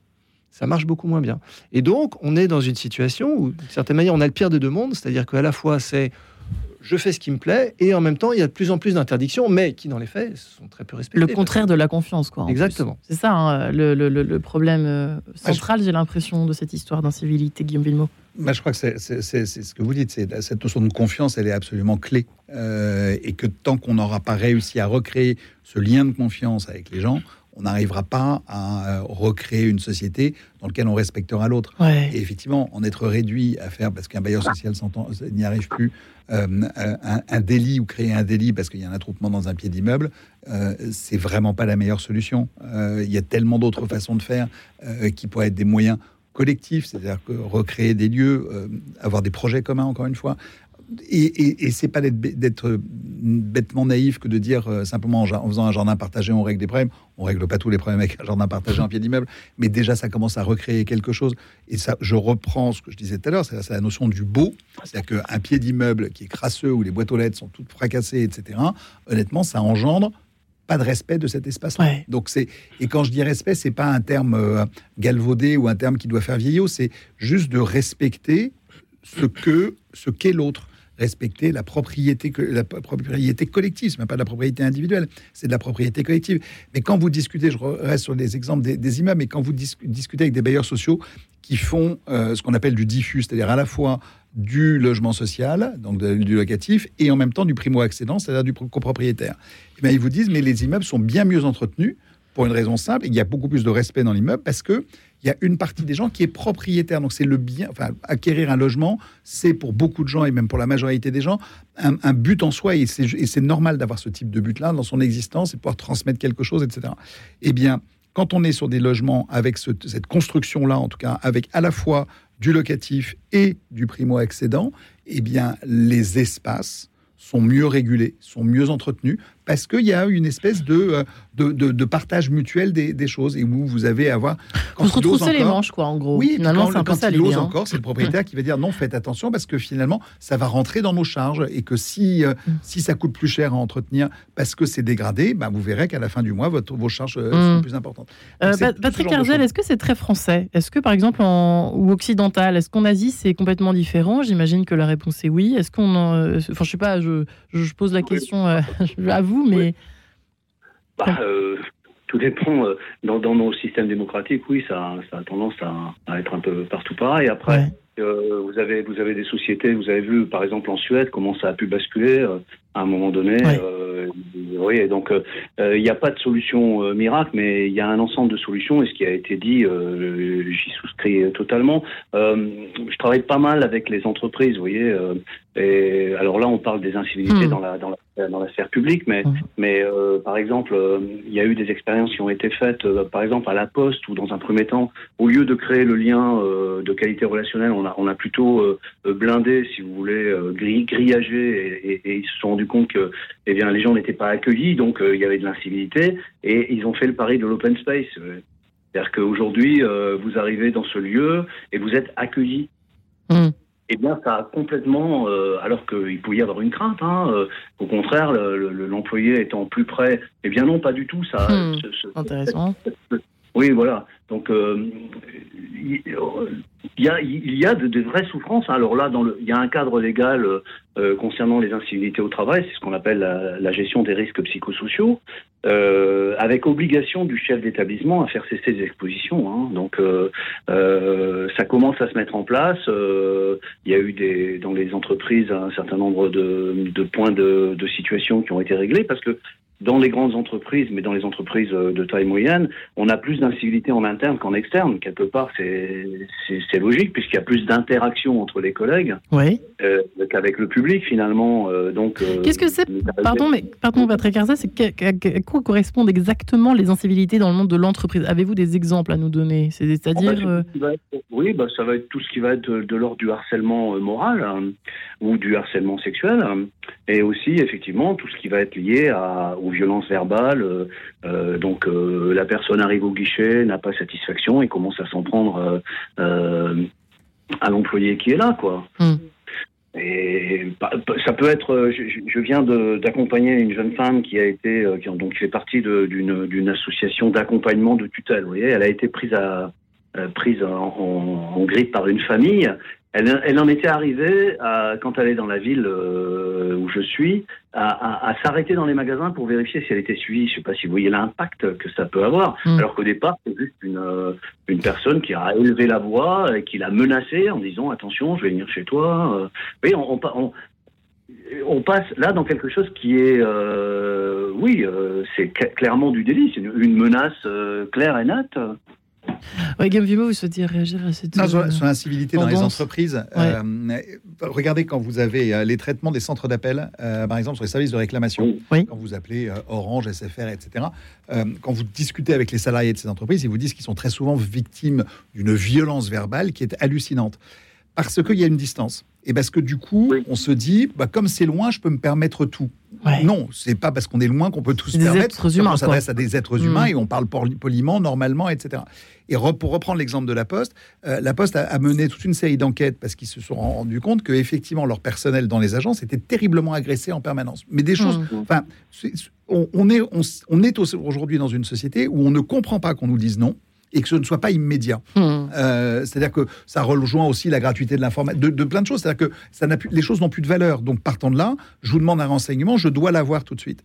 Ça marche beaucoup moins bien. Et donc, on est dans une situation où, d'une certaine manière, on a le pire des deux mondes, c'est-à-dire qu'à la fois, c'est je fais ce qui me plaît, et en même temps, il y a de plus en plus d'interdictions, mais qui, dans les faits, sont très peu respectées. Le contraire de la confiance, quoi. Exactement. C'est ça, hein, le, problème euh, central, j'ai l'impression, de cette histoire d'incivilité, Guillaume Villemot. Bah, je crois que c'est ce que vous dites, cette notion de confiance, elle est absolument clé, euh, et que tant qu'on n'aura pas réussi à recréer ce lien de confiance avec les gens, on n'arrivera pas à euh, recréer une société dans laquelle on respectera l'autre. Et effectivement, en être réduit à faire, parce qu'un bailleur social n'y arrive plus, euh, un, délit ou créer un délit parce qu'il y a un attroupement dans un pied d'immeuble, euh, c'est vraiment pas la meilleure solution. il y a tellement d'autres façons de faire qui pourraient être des moyens collectifs, c'est-à-dire recréer des lieux, avoir des projets communs, encore une fois, et, et, c'est pas d'être bêtement naïf que de dire euh, simplement en, faisant un jardin partagé, on règle des problèmes. On règle pas tous les problèmes avec un jardin partagé en pied d'immeuble, mais déjà ça commence à recréer quelque chose. Et ça, je reprends ce que je disais tout à l'heure, c'est la notion du beau. C'est-à-dire qu'un pied d'immeuble qui est crasseux, où les boîtes aux lettres sont toutes fracassées, etc., honnêtement, ça engendre pas de respect de cet espace-là. Donc c'est et quand je dis respect, c'est pas un terme euh, galvaudé ou un terme qui doit faire vieillot, c'est juste de respecter ce que ce qu'est l'autre respecter la propriété, la propriété collective. Ce n'est pas de la propriété individuelle, c'est de la propriété collective. Mais quand vous discutez, je reste sur les exemples des, immeubles, mais quand vous discutez avec des bailleurs sociaux qui font euh, ce qu'on appelle du diffus, c'est-à-dire à la fois du logement social, donc du locatif, et en même temps du primo-accédant, c'est-à-dire du copropriétaire. Et eh ils vous disent, mais les immeubles sont bien mieux entretenus pour une raison simple, il y a beaucoup plus de respect dans l'immeuble parce que il y a une partie des gens qui est propriétaire. Donc c'est le bien, enfin acquérir un logement, c'est pour beaucoup de gens et même pour la majorité des gens un, but en soi et c'est normal d'avoir ce type de but-là dans son existence et pouvoir transmettre quelque chose, etc. Eh bien, quand on est sur des logements avec cette construction-là, en tout cas avec à la fois du locatif et du primo-accédant, eh bien, les espaces sont mieux régulés, sont mieux entretenus, parce qu'il y a une espèce de, euh, de, partage mutuel des, choses et où vous avez à avoir. Quand se retrousser les manches, quoi, en gros. Oui, finalement, quand, quand il ose encore, c'est le propriétaire qui va dire non, faites attention parce que finalement, ça va rentrer dans nos charges et que si, euh, mm. si ça coûte plus cher à entretenir parce que c'est dégradé, bah, vous verrez qu'à la fin du mois, votre, vos charges euh, sont mm. plus importantes. Patrick Herzel, est-ce que c'est très français? Est-ce que, par exemple, en, ou occidental, est-ce qu'en Asie, c'est complètement différent? J'imagine que la réponse est oui. Est-ce qu'on. Enfin, je sais pas, je, je pose la question à vous mais. Bah, euh, tout dépend. Euh, dans, nos systèmes démocratiques, oui, ça, a tendance à, être un peu partout pareil. Après, euh, vous, avez, vous avez des sociétés, vous avez vu par exemple en Suède comment ça a pu basculer à un moment donné. oui, donc il n'y a pas de solution miracle, mais il y a un ensemble de solutions. Et ce qui a été dit, j'y souscris totalement. je travaille pas mal avec les entreprises, vous voyez. et alors là, on parle des incivilités hmm. dans la dans la euh, dans la sphère publique, mais, mmh. mais euh, par exemple, euh, il y a eu des expériences qui ont été faites, par exemple à la Poste, ou dans un premier temps, au lieu de créer le lien de qualité relationnelle, on a, on a plutôt blindé, si vous voulez, grillagé, et, et, ils se sont rendus compte que eh bien, les gens n'étaient pas accueillis, donc il y avait de l'incivilité, et ils ont fait le pari de l'open space. C'est-à-dire qu'aujourd'hui, vous arrivez dans ce lieu et vous êtes accueilli. Mmh eh bien, ça a complètement, euh, alors qu'il pouvait y avoir une crainte, hein, euh, au contraire, l'employé étant plus près, eh bien non, pas du tout. Ça, hmm, intéressant. Oui, voilà. Donc, euh, il y, a, de, vraies souffrances. Hein. Alors là, dans le, il y a un cadre légal euh, concernant les incivilités au travail, c'est ce qu'on appelle la, gestion des risques psychosociaux, euh, avec obligation du chef d'établissement à faire cesser les expositions. Hein. Donc ça commence à se mettre en place. il y a eu dans les entreprises un certain nombre de, de points de, de situation qui ont été réglés parce que dans les grandes entreprises, mais dans les entreprises euh, de taille moyenne, on a plus d'incivilité en interne qu'en externe. Quelque part, c'est logique puisqu'il y a plus d'interaction entre les collègues oui. euh, qu'avec le public finalement. Euh, donc, euh, qu'est-ce que c'est Pardon, mais pardon, Patrick Arza, c'est à quoi correspondent exactement les incivilités dans le monde de l'entreprise? Avez-vous des exemples à nous donner? C'est-à-dire oui, bah, ça va être tout ce qui va être de, l'ordre du harcèlement moral hein, ou du harcèlement sexuel, hein, et aussi effectivement tout ce qui va être lié à aux violences verbales. Euh, euh, donc euh, la personne arrive au guichet, n'a pas satisfaction et commence à s'en prendre à l'employé qui est là, quoi. Hmm. Et ça peut être. Je, viens d'accompagner une jeune femme qui a été, qui, donc fait partie d'une association d'accompagnement de tutelle. Vous voyez, elle a été prise à prise en, en, grippe par une famille elle, en était arrivée, quand elle est dans la ville euh, où je suis, à, s'arrêter dans les magasins pour vérifier si elle était suivie. Je ne sais pas si vous voyez l'impact que ça peut avoir. Mm. Alors qu'au départ, c'est juste une, euh, une personne qui a élevé la voix et qui l'a menacée en disant attention, je vais venir chez toi. Euh, on, on, on passe là dans quelque chose qui est, oui, c'est clairement du délit, c'est une, menace claire et nette. Ouais, Vimo, vous souhaitez réagir à cette non, sur, l'incivilité dans les entreprises. Euh, regardez quand vous avez euh, les traitements des centres d'appel, euh, par exemple sur les services de réclamation, quand vous appelez Orange, SFR, etc. quand vous discutez avec les salariés de ces entreprises, ils vous disent qu'ils sont très souvent victimes d'une violence verbale qui est hallucinante parce qu'il y a une distance. Et parce que du coup, on se dit, bah, comme c'est loin, je peux me permettre tout. Non, c'est pas parce qu'on est loin qu'on peut tout se permettre. on s'adresse à des êtres humains mm. et on parle poliment, normalement, etc. Et pour reprendre l'exemple de la Poste, euh, la Poste a, mené toute une série d'enquêtes parce qu'ils se sont rendus compte que effectivement leur personnel dans les agences était terriblement agressé en permanence. Mais des choses, mm. enfin, on, est, on est aujourd'hui dans une société où on ne comprend pas qu'on nous dise non et que ce ne soit pas immédiat. Hmm. Euh, c'est-à-dire que ça rejoint aussi la gratuité de l'information, de, plein de choses. C'est-à-dire que ça n'a plus, les choses n'ont plus de valeur. Donc partant de là, je vous demande un renseignement, je dois l'avoir tout de suite.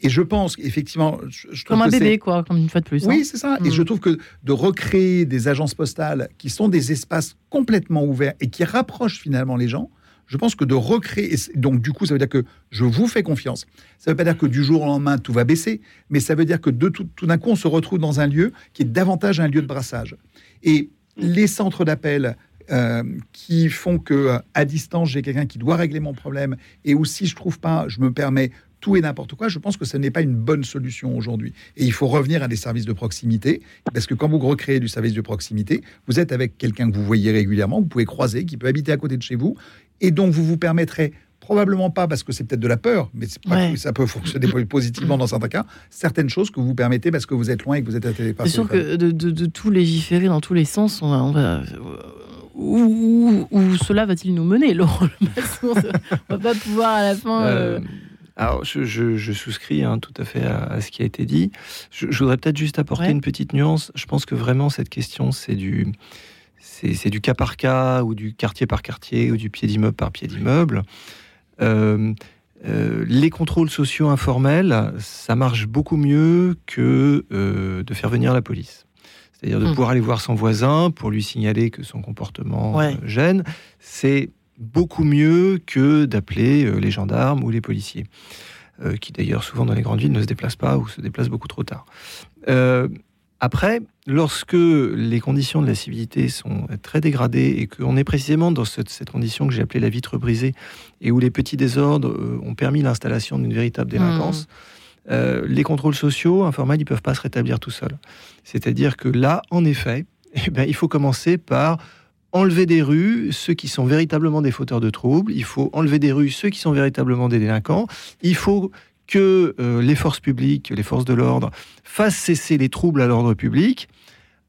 Et je pense qu'effectivement, je, comme un bébé, quoi, comme une fois de plus. Oui, hein. c'est ça. Et hmm. je trouve que de recréer des agences postales qui sont des espaces complètement ouverts et qui rapprochent finalement les gens, je pense que de recréer, donc du coup, ça veut dire que je vous fais confiance. Ça ne veut pas dire que du jour au lendemain, tout va baisser, mais ça veut dire que de tout, d'un coup, on se retrouve dans un lieu qui est davantage un lieu de brassage. Et les centres d'appel euh, qui font que à distance, j'ai quelqu'un qui doit régler mon problème, et aussi, je trouve pas, je me permets tout et n'importe quoi, je pense que ce n'est pas une bonne solution aujourd'hui. Et il faut revenir à des services de proximité, parce que quand vous recréez du service de proximité, vous êtes avec quelqu'un que vous voyez régulièrement, vous pouvez croiser, qui peut habiter à côté de chez vous, et donc vous vous permettrez probablement pas parce que c'est peut-être de la peur, mais ça peut fonctionner positivement dans certains cas, certaines choses que vous permettez parce que vous êtes loin et que vous êtes à téléphone. C'est sûr que de, de, tout légiférer dans tous les sens, on va, où, cela va-t-il nous mener, Laurent On va pas pouvoir à la fin. Euh, euh, alors, je, souscris hein, tout à fait à, ce qui a été dit. Je, voudrais peut-être juste apporter une petite nuance. Je pense que vraiment, cette question, c'est du, c'est, du cas par cas, ou du quartier par quartier, ou du pied d'immeuble par pied d'immeuble. Euh, les contrôles sociaux informels, ça marche beaucoup mieux que de faire venir la police. C'est-à-dire de hmm. pouvoir aller voir son voisin pour lui signaler que son comportement gêne. C'est beaucoup mieux que d'appeler euh, les gendarmes ou les policiers, euh, qui d'ailleurs souvent dans les grandes villes ne se déplacent pas ou se déplacent beaucoup trop tard. Euh, après, lorsque les conditions de la civilité sont très dégradées et qu'on est précisément dans cette, condition que j'ai appelée la vitre brisée et où les petits désordres ont permis l'installation d'une véritable délinquance, mmh. les contrôles sociaux informels, ils peuvent pas se rétablir tout seuls. C'est-à-dire que là, en effet, eh ben, il faut commencer par enlever des rues ceux qui sont véritablement des fauteurs de troubles, il faut enlever des rues ceux qui sont véritablement des délinquants, il faut que euh, les forces publiques, les forces de l'ordre, fassent cesser les troubles à l'ordre public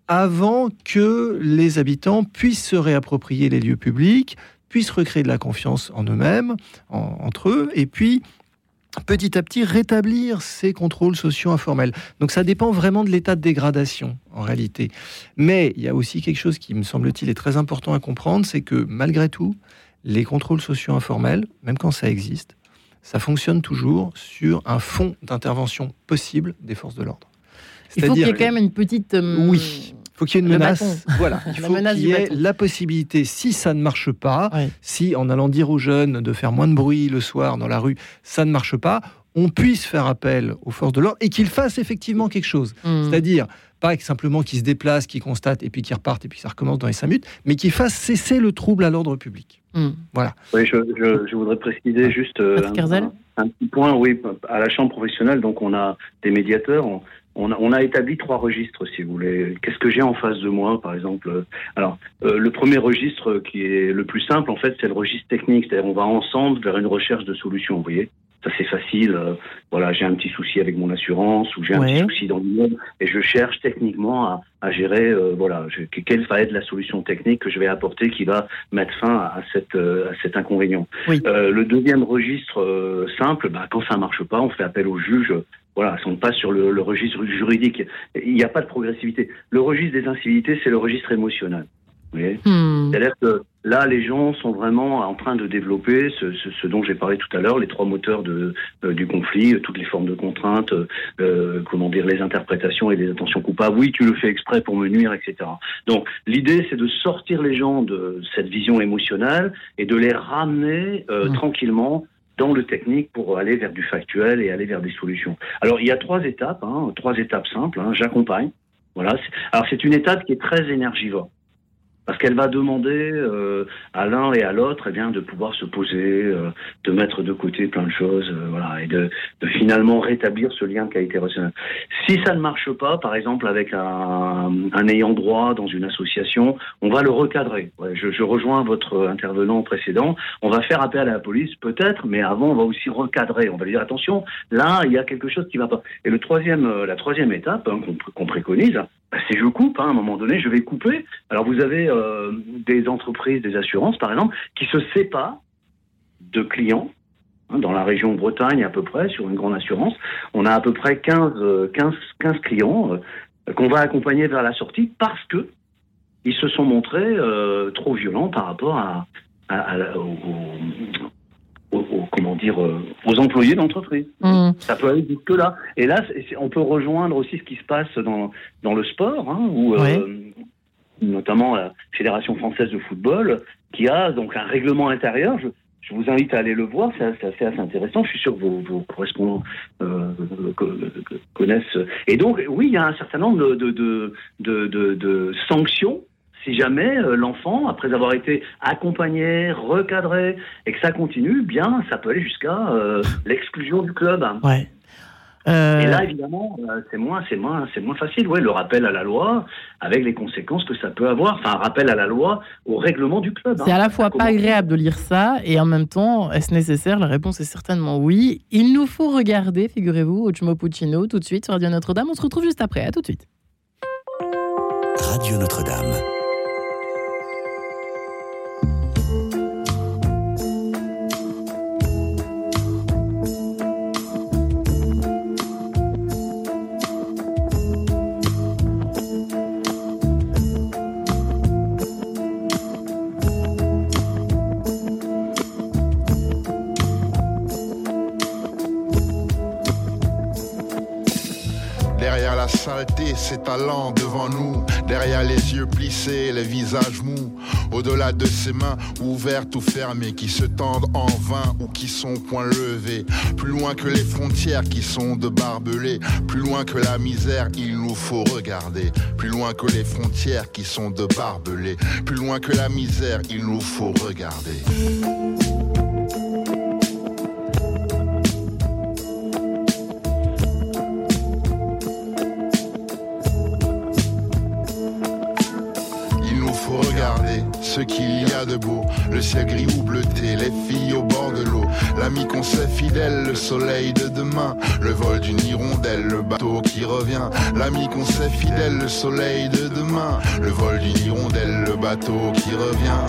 avant que les habitants puissent se réapproprier les lieux publics, puissent recréer de la confiance en eux-mêmes, entre eux, et puis petit à petit rétablir ces contrôles sociaux informels. Donc ça dépend vraiment de l'état de dégradation en réalité. Mais il y a aussi quelque chose qui me semble-t-il est très important à comprendre, c'est que malgré tout, les contrôles sociaux informels, même quand ça existe, ça fonctionne toujours sur un fond d'intervention possible des forces de l'ordre. Il faut qu'il y ait quand même une petite... Euh, oui faut qu'il y ait une menace. Voilà, il faut qu'il y ait la possibilité, si ça ne marche pas, si en allant dire aux jeunes de faire moins de bruit le soir dans la rue, ça ne marche pas, on puisse faire appel aux forces de l'ordre et qu'ils fassent effectivement quelque chose. Hmm. C'est-à-dire, pas simplement qu'ils se déplacent, qu'ils constatent et puis qu'ils repartent et puis ça recommence dans les 5 minutes, mais qu'ils fassent cesser le trouble à l'ordre public. Hmm. Voilà. Oui, je, voudrais préciser juste euh, un, petit point. Oui, à la chambre professionnelle, donc on a des médiateurs on a, établi trois registres, si vous voulez. Qu'est-ce que j'ai en face de moi, par exemple Alors, euh, le premier registre qui est le plus simple, en fait, c'est le registre technique. C'est-à-dire, on va ensemble vers une recherche de solutions, vous voyez ça c'est facile. Euh, voilà, j'ai un petit souci avec mon assurance ou j'ai un petit souci dans le monde et je cherche techniquement à, gérer. Euh, voilà, quelle va être la solution technique que je vais apporter qui va mettre fin à, cette, à cet inconvénient. le deuxième registre simple, bah, quand ça marche pas, on fait appel au juge voilà, on passe sur le, registre juridique, il n'y a pas de progressivité. Le registre des incivilités, c'est le registre émotionnel. Hmm. C'est-à-dire que là, les gens sont vraiment en train de développer ce, dont j'ai parlé tout à l'heure, les trois moteurs de, euh, du conflit, toutes les formes de contraintes, euh, comment dire, les interprétations et les intentions coupables. Oui, tu le fais exprès pour me nuire, etc. Donc, l'idée, c'est de sortir les gens de cette vision émotionnelle et de les ramener euh, hmm. tranquillement dans le technique pour aller vers du factuel et aller vers des solutions. Alors il y a trois étapes, hein, trois étapes simples. Hein. J'accompagne. Voilà. Alors c'est une étape qui est très énergivore parce qu'elle va demander euh, à l'un et à l'autre eh bien de pouvoir se poser, euh, de mettre de côté plein de choses, euh, voilà, et de, finalement rétablir ce lien qui a été reçu. Si ça ne marche pas, par exemple avec un, ayant droit dans une association, on va le recadrer. Je, rejoins votre intervenant précédent. On va faire appel à la police peut-être, mais avant on va aussi recadrer. On va lui dire attention, là il y a quelque chose qui va pas. Et le troisième, la troisième étape hein, qu'on préconise, bah, c'est je coupe. Hein, à un moment donné, je vais couper. Alors vous avez euh, des entreprises, des assurances, par exemple, qui se séparent de clients. Hein, dans la région Bretagne, à peu près, sur une grande assurance, on a à peu près 15, 15, 15 clients euh, qu'on va accompagner vers la sortie parce que ils se sont montrés euh, trop violents par rapport à, comment dire, aux employés d'entreprise. Mmh. Ça peut aller jusque là. Et là, on peut rejoindre aussi ce qui se passe dans, dans le sport, hein, où euh, notamment la Fédération française de football, qui a donc un règlement intérieur. Je, vous invite à aller le voir, c'est assez, intéressant. Je suis sûr que vos, correspondants euh, connaissent. Et donc, oui, il y a un certain nombre de, sanctions si jamais l'enfant, après avoir été accompagné, recadré, et que ça continue, bien, ça peut aller jusqu'à l'exclusion du club. Ouais. Euh, Et là, évidemment, euh, c'est moins, c'est moins, c'est moins facile. Ouais, le rappel à la loi, avec les conséquences que ça peut avoir. Enfin, un rappel à la loi, au règlement du club. C'est à la fois pas agréable de lire ça, et en même temps, est-ce nécessaire? La réponse est certainement oui. Il nous faut regarder, figurez-vous, Ochmo Puccino, tout de suite sur Radio Notre-Dame. On se retrouve juste après. À tout de suite. Radio Notre-Dame. Ses talents devant nous, derrière les yeux plissés, les visages mous, au-delà de ses mains ouvertes ou fermées, qui se tendent en vain ou qui sont point levées, plus loin que les frontières qui sont de barbelés, plus loin que la misère, il nous faut regarder, plus loin que les frontières qui sont de barbelés, plus loin que la misère, il nous faut regarder. Ce qu'il y a de beau, le ciel gris ou bleuté, les filles au bord de l'eau, l'ami qu'on sait fidèle, le soleil de demain, le vol d'une hirondelle, le bateau qui revient, l'ami qu'on sait fidèle, le soleil de demain, le vol d'une hirondelle, le bateau qui revient.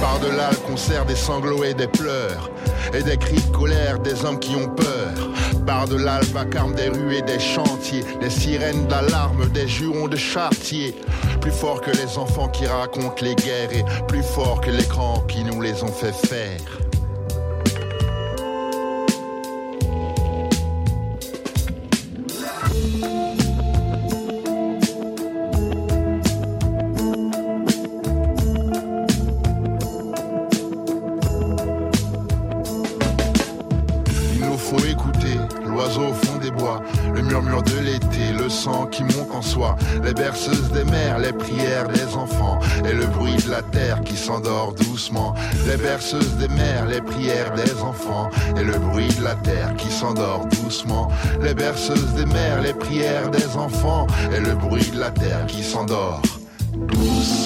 Par-delà le concert des sanglots et des pleurs, et des cris de colère des hommes qui ont peur par de l'albacarme des rues et des chantiers, des sirènes d'alarme, des jurons de chartier. Plus fort que les enfants qui racontent les guerres et plus fort que les grands qui nous les ont fait faire. Les berceuses des mères, les prières des enfants et le bruit de la terre qui s'endort doucement. Les berceuses des mères, les prières des enfants et le bruit de la terre qui s'endort doucement. Les berceuses des mères, les prières des enfants et le bruit de la terre qui s'endort doucement.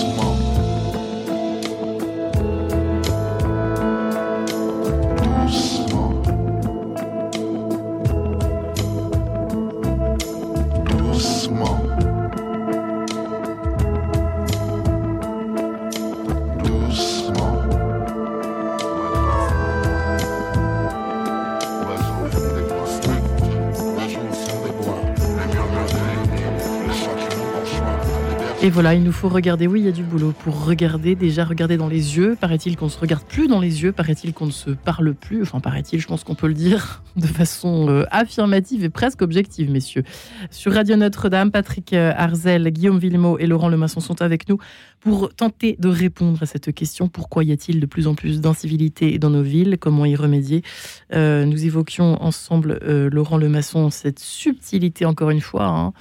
Et voilà, il nous faut regarder. Oui, il y a du boulot pour regarder. Déjà, regarder dans les yeux. Paraît-il qu'on se regarde plus dans les yeux. Paraît-il qu'on ne se parle plus. Enfin, paraît-il, je pense qu'on peut le dire de façon euh, affirmative et presque objective, messieurs. Sur Radio Notre-Dame, Patrick euh, Arzel, Guillaume Villemot et Laurent Lemasson sont avec nous pour tenter de répondre à cette question. Pourquoi y a-t-il de plus en plus d'incivilité dans nos villes? Comment y remédier? Euh, Nous évoquions ensemble, Laurent Lemasson, cette subtilité, encore une fois, hein,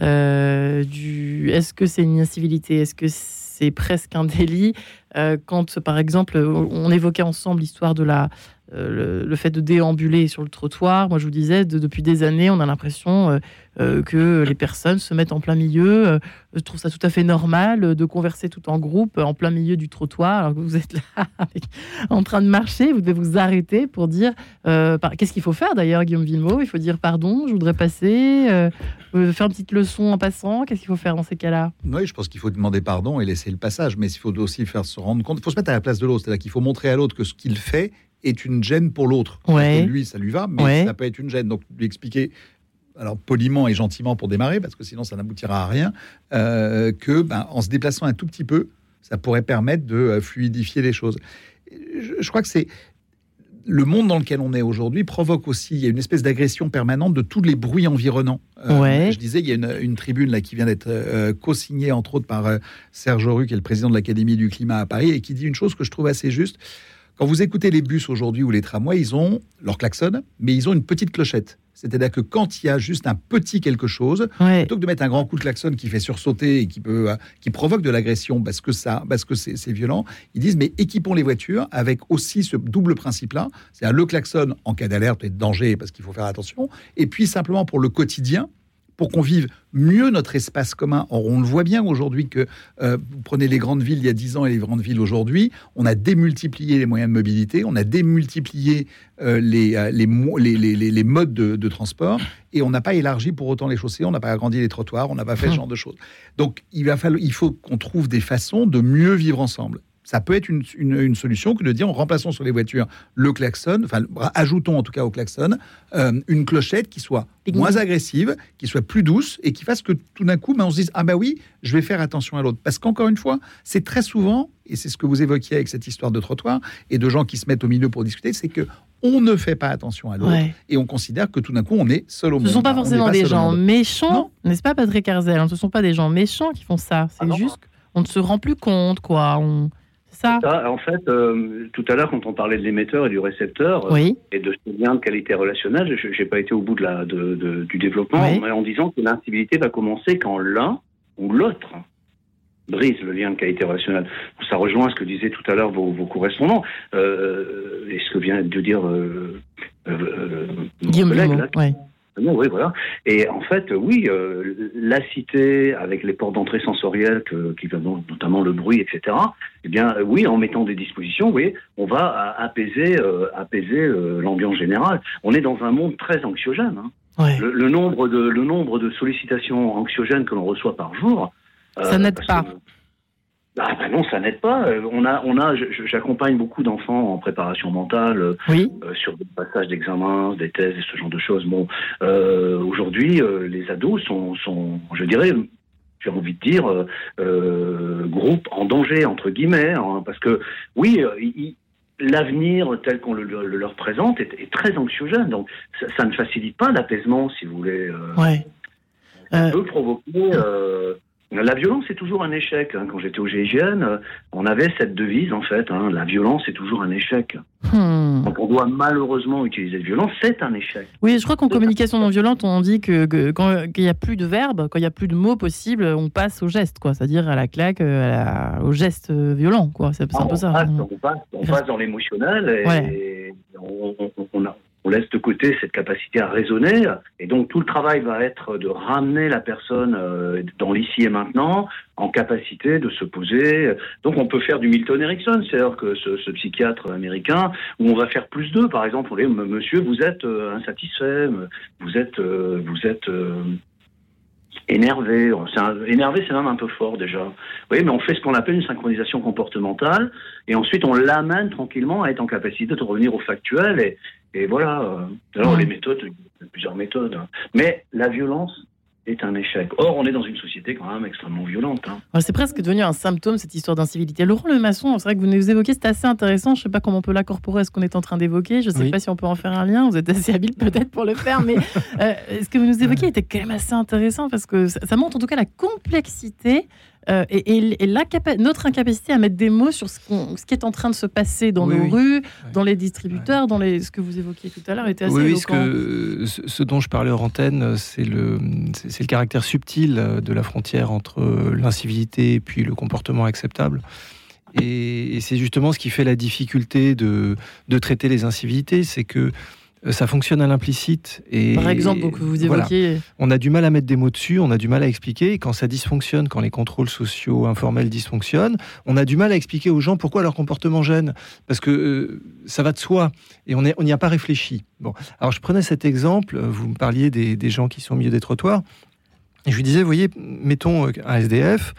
du est-ce que c'est une incivilité? Est-ce que c'est presque un délit? Euh, Quand, par exemple, on évoquait ensemble l'histoire de la, euh, le, fait de déambuler sur le trottoir. Moi, je vous disais, depuis des années, on a l'impression euh, euh, que les personnes se mettent en plein milieu. je trouve ça tout à fait normal de converser tout en groupe en plein milieu du trottoir. Alors que vous êtes là en train de marcher, vous devez vous arrêter pour dire qu'est-ce qu'il faut faire d'ailleurs, Guillaume Villemot Il faut dire pardon, je voudrais passer, faire une petite leçon en passant. Qu'est-ce qu'il faut faire dans ces cas-là? Oui, je pense qu'il faut demander pardon et laisser le passage, mais il faut aussi faire se rendre compte. Il faut se mettre à la place de l'autre, c'est-à-dire qu'il faut montrer à l'autre que ce qu'il fait est une gêne pour l'autre. Lui, ça lui va, mais ça peut être une gêne. Donc, lui expliquer, alors poliment et gentiment pour démarrer, parce que sinon ça n'aboutira à rien, euh, que ben, en se déplaçant un tout petit peu, ça pourrait permettre de euh, fluidifier les choses. Je, crois que c'est le monde dans lequel on est aujourd'hui provoque aussi il y a une espèce d'agression permanente de tous les bruits environnants. Euh, je disais, il y a une, tribune là qui vient d'être co-signée entre autres par Serge Auru, qui est le président de l'Académie du climat à Paris, et qui dit une chose que je trouve assez juste Quand vous écoutez les bus aujourd'hui ou les tramways, ils ont leur klaxon, mais ils ont une petite clochette. C'est-à-dire que quand il y a juste un petit quelque chose, plutôt que de mettre un grand coup de klaxon qui fait sursauter et qui peut, euh, qui provoque de l'agression parce que ça, parce que c'est violent, ils disent mais équipons les voitures avec aussi ce double principe-là, c'est-à-dire le klaxon en cas d'alerte et de danger parce qu'il faut faire attention, et puis simplement pour le quotidien, pour qu'on vive mieux notre espace commun. Or, on le voit bien aujourd'hui que euh, vous prenez les grandes villes il y a 10 ans et les grandes villes aujourd'hui, on a démultiplié les moyens de mobilité, on a démultiplié euh, les, euh, les, les, les, modes de, transport et on n'a pas élargi pour autant les chaussées, on n'a pas agrandi les trottoirs, on n'a pas fait ce hum. genre de choses. Donc, il, va falloir, il faut qu'on trouve des façons de mieux vivre ensemble ça peut être une, solution que de dire en remplaçons sur les voitures le klaxon, enfin ajoutons en tout cas au klaxon euh, une clochette qui soit moins agressive, qui soit plus douce et qui fasse que tout d'un coup, ben, on se dise ah ben oui, je vais faire attention à l'autre. Parce qu'encore une fois, c'est très souvent et c'est ce que vous évoquiez avec cette histoire de trottoir et de gens qui se mettent au milieu pour discuter, c'est que on ne fait pas attention à l'autre et on considère que tout d'un coup on est seul au monde. Ce ne sont pas forcément des gens méchants, n'est-ce pas Patrick Arzel Ce ne sont pas des gens méchants qui font ça. C'est ah juste qu'on ne se rend plus compte, quoi. On en fait, euh, tout à l'heure, quand on parlait de l'émetteur et du récepteur euh, et de ce lien de qualité relationnelle, je n'ai pas été au bout de la, de, du développement en disant que l'incivilité va commencer quand l'un ou l'autre brise le lien de qualité relationnelle. Ça rejoint ce que disaient tout à l'heure vos, correspondants. Euh, et ce que vient de dire Guillaume collègue, oui, voilà. Et en fait, oui, euh, la cité, avec les portes d'entrée sensorielles, qui notamment le bruit, etc., eh bien, euh, oui, en mettant des dispositions, oui, on va apaiser, euh, apaiser l'ambiance générale. On est dans un monde très anxiogène. Hein. Le, nombre de, le nombre de sollicitations anxiogènes que l'on reçoit par jour. Ça n'aide pas. Ah ben non, ça n'aide pas. Euh, on a, on a, j'accompagne beaucoup d'enfants en préparation mentale euh, euh, sur des passages d'examens, des thèses et ce genre de choses. Bon, aujourd'hui, les ados sont, sont, je dirais, j'ai envie de dire, groupe en danger entre guillemets, hein, parce que oui, l'avenir tel qu'on le, leur présente est, très anxiogène. Donc, ça, ne facilite pas l'apaisement, si vous voulez. ouais. Ça peut provoquer la violence est toujours un échec. Hein. Quand j'étais au GIGN, euh, on avait cette devise en fait hein, la violence est toujours un échec. Hmm. Donc on doit malheureusement utiliser la violence, c'est un échec. Oui, je crois qu'en communication non violente, on dit que, quand il n'y a plus de verbes, quand il n'y a plus de mots possibles, on passe au geste, quoi. C'est-à-dire à la claque, euh, au geste violent, quoi. C'est un peu ça. on, passe, dans l'émotionnel et on, on, a, on laisse de côté cette capacité à raisonner. Et donc tout le travail va être de ramener la personne euh, dans l'ici et maintenant, en capacité de se poser. Donc on peut faire du Milton Erickson, c'est-à-dire que ce, psychiatre américain, où on va faire plus d'eux. Par exemple, on dit, monsieur, vous êtes euh, insatisfait, vous êtes, euh, vous êtes énervé. énervé, c'est même un peu fort déjà. Oui, mais on fait ce qu'on appelle une synchronisation comportementale, et ensuite on l'amène tranquillement à être en capacité de revenir au factuel et, et voilà. Euh, alors, les méthodes, il y a plusieurs méthodes. Hein. Mais la violence est un échec. Or, on est dans une société quand même extrêmement violente. Hein. C'est presque devenu un symptôme, cette histoire d'incivilité. Laurent Le Maçon, c'est vrai que vous nous évoquez, c'est assez intéressant. Je ne sais pas comment on peut l'incorporer à ce qu'on est en train d'évoquer. Je ne sais pas si on peut en faire un lien. Vous êtes assez habile peut-être pour le faire. Mais euh, ce que vous nous évoquez était quand même assez intéressant parce que ça montre en tout cas la complexité euh, et, notre incapacité à mettre des mots sur ce, ce, qui est en train de se passer dans nos rues, dans les distributeurs, dans les, ce que vous évoquiez tout à l'heure était assez Oui, ce, que, ce, dont je parlais en antenne, c'est le, c'est le caractère subtil de la frontière entre l'incivilité et puis le comportement acceptable. Et, et c'est justement ce qui fait la difficulté de, de traiter les incivilités, c'est que euh, ça fonctionne à l'implicite. Et, Par exemple, que vous évoquiez. On a du mal à mettre des mots dessus, on a du mal à expliquer. quand ça dysfonctionne, quand les contrôles sociaux informels dysfonctionnent, on a du mal à expliquer aux gens pourquoi leur comportement gêne. Parce que euh, ça va de soi et on n'y on a pas réfléchi. Bon, alors je prenais cet exemple, vous me parliez des, des gens qui sont au milieu des trottoirs. Et je lui disais, vous voyez, mettons un SDF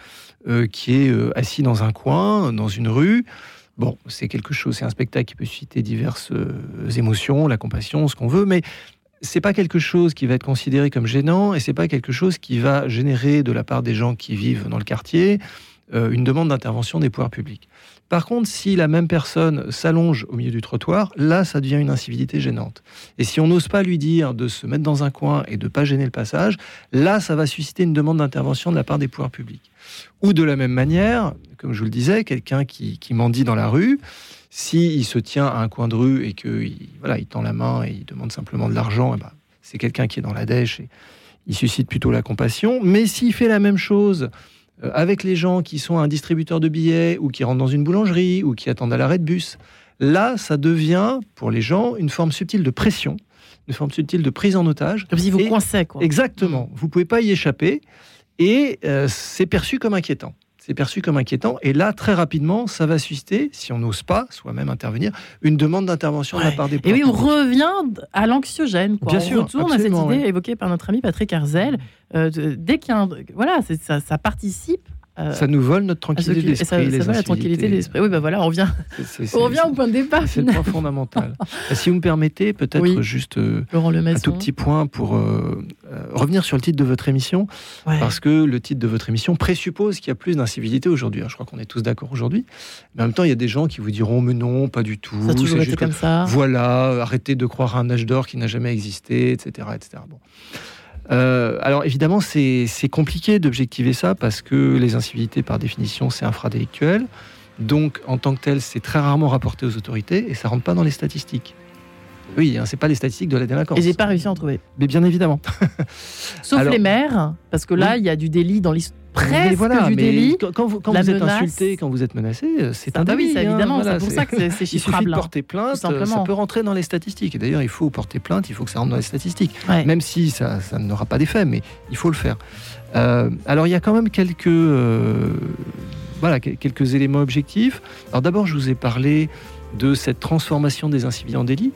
euh, qui est assis dans un coin, dans une rue. Bon, c'est quelque chose, c'est un spectacle qui peut susciter diverses euh, émotions, la compassion, ce qu'on veut, mais c'est pas quelque chose qui va être considéré comme gênant et c'est pas quelque chose qui va générer de la part des gens qui vivent dans le quartier euh, une demande d'intervention des pouvoirs publics. Par contre, si la même personne s'allonge au milieu du trottoir, là, ça devient une incivilité gênante. Et si on n'ose pas lui dire de se mettre dans un coin et de pas gêner le passage, là, ça va susciter une demande d'intervention de la part des pouvoirs publics. Ou de la même manière, comme je vous le disais, quelqu'un qui, qui mendie dans la rue, S'il se tient à un coin de rue et qu'il voilà, il tend la main et il demande simplement de l'argent, eh ben, c'est quelqu'un qui est dans la dèche et il suscite plutôt la compassion. Mais s'il fait la même chose avec les gens qui sont un distributeur de billets ou qui rentrent dans une boulangerie ou qui attendent à l'arrêt de bus, là, ça devient pour les gens une forme subtile de pression, une forme subtile de prise en otage. Comme si vous coincez, quoi. Exactement. Vous pouvez pas y échapper et euh, c'est perçu comme inquiétant c'est perçu comme inquiétant. Et là, très rapidement, ça va susciter, si on n'ose pas soi-même intervenir, une demande d'intervention de la part des Et oui, on revient à l'anxiogène. Bien on sûr, retourne à cette idée évoquée par notre ami Patrick Arzel. Euh, dès qu'il y a un, voilà, ça, ça participe euh, ça nous vole notre tranquillité d'esprit. Ça, ça vole la tranquillité d'esprit. Oui, ben voilà, on revient, on revient au point de départ. C'est le point fondamental. si vous me permettez, peut-être juste euh, un tout petit point pour euh, revenir sur le titre de votre émission, parce que le titre de votre émission présuppose qu'il y a plus d'incivilité aujourd'hui. Je crois qu'on est tous d'accord aujourd'hui. Mais en même temps, il y a des gens qui vous diront mais non, pas du tout. Ça a toujours été comme ça. Voilà, arrêtez de croire à un âge d'or qui n'a jamais existé, etc., etc. Bon. Euh, alors évidemment, c'est compliqué d'objectiver ça parce que les incivilités, par définition, c'est infradélictuel. Donc, en tant que tel, c'est très rarement rapporté aux autorités et ça rentre pas dans les statistiques. Oui, hein, c'est pas les statistiques de la délinquance. Et j'ai pas réussi à en trouver. Mais bien évidemment. Sauf les maires, parce que là, il y a du délit dans l'histoire presque voilà, du délit. Quand, vous, êtes insulté, quand vous êtes menacé, euh, c'est un bah délit. Oui, évidemment, c'est pour ça que c'est chiffrable. Il suffit de porter plainte, ça peut rentrer dans les statistiques. Et d'ailleurs, il faut porter plainte, il faut que ça rentre dans les statistiques. Même si ça, n'aura pas d'effet, mais il faut le faire. Euh, alors, il y a quand même quelques, euh, voilà, quelques éléments objectifs. Alors d'abord, je vous ai parlé de cette transformation des incivils en délits.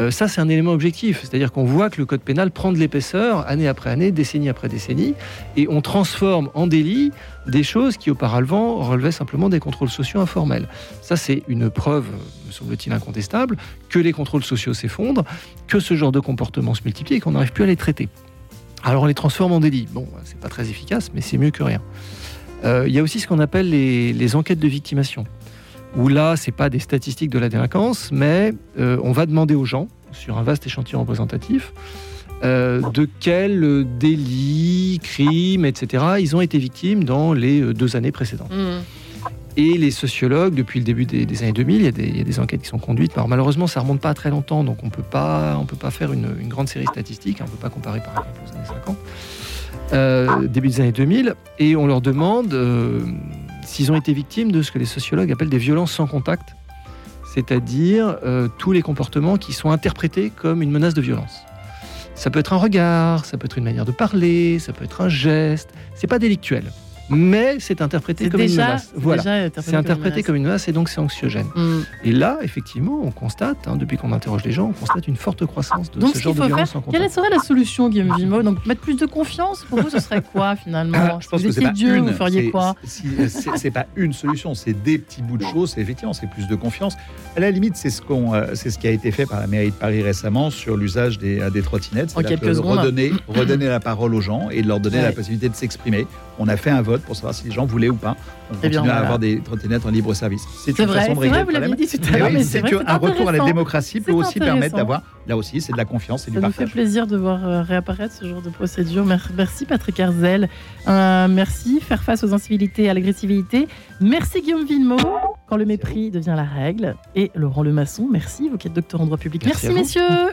Euh, ça, c'est un élément objectif. C'est-à-dire qu'on voit que le code pénal prend de l'épaisseur année après année, décennie après décennie, et on transforme en délit des choses qui auparavant relevaient simplement des contrôles sociaux informels. Ça, c'est une preuve, me semble-t-il, incontestable, que les contrôles sociaux s'effondrent, que ce genre de comportement se multiplie et qu'on n'arrive plus à les traiter. Alors on les transforme en délit. Bon, c'est pas très efficace, mais c'est mieux que rien. Euh, il y a aussi ce qu'on appelle les, les enquêtes de victimation où là, c'est pas des statistiques de la délinquance, mais euh, on va demander aux gens, sur un vaste échantillon représentatif, euh, de quels délits, crimes, etc., ils ont été victimes dans les euh, deux années précédentes. Mmh. Et les sociologues, depuis le début des, années 2000, il y, a des, enquêtes qui sont conduites. Alors malheureusement, ça remonte pas à très longtemps, donc on peut pas, on peut pas faire une, grande série statistique. On peut pas comparer par exemple aux années 50, début des années 2000, et on leur demande s'ils ont été victimes de ce que les sociologues appellent des violences sans contact, c'est-à-dire euh, tous les comportements qui sont interprétés comme une menace de violence. Ça peut être un regard, ça peut être une manière de parler, ça peut être un geste. C'est pas délictuel mais c'est interprété comme une menace. Voilà, c'est interprété comme une menace et donc c'est anxiogène. Mm. Et là, effectivement, on constate, hein, depuis qu'on interroge les gens, on constate une forte croissance de ce genre de violence en Quelle serait la solution, Guillaume Vimo Donc mettre plus de confiance, pour vous, ce serait quoi finalement ah, Je pense que c'est Dieu, une, vous feriez quoi C'est pas une solution, c'est des petits bouts de choses. Effectivement, c'est plus de confiance. À la limite, c'est ce, qu'on, euh, c'est ce qui a été fait par la mairie de Paris récemment sur l'usage des, euh, des trottinettes. En quelques secondes. Redonner, redonner la parole aux gens et de leur donner la possibilité de s'exprimer. On a fait un vote pour savoir si les gens voulaient ou pas. On eh continue à avoir des trottinettes en libre service. C'est une vrai, façon de régler vrai, vous l'avez dit tout à l'heure. c'est qu'un retour à la démocratie peut aussi permettre d'avoir, là aussi, c'est de la confiance et du partage. Ça nous fait plaisir de voir euh, réapparaître ce genre de procédure. Merci Patrick Arzel. Euh, merci. Faire face aux incivilités et à l'agressivité. Merci Guillaume Villemot. Quand le mépris devient la règle. Et Laurent Lemasson, merci, vous qui êtes docteur en droit public. Merci, merci messieurs.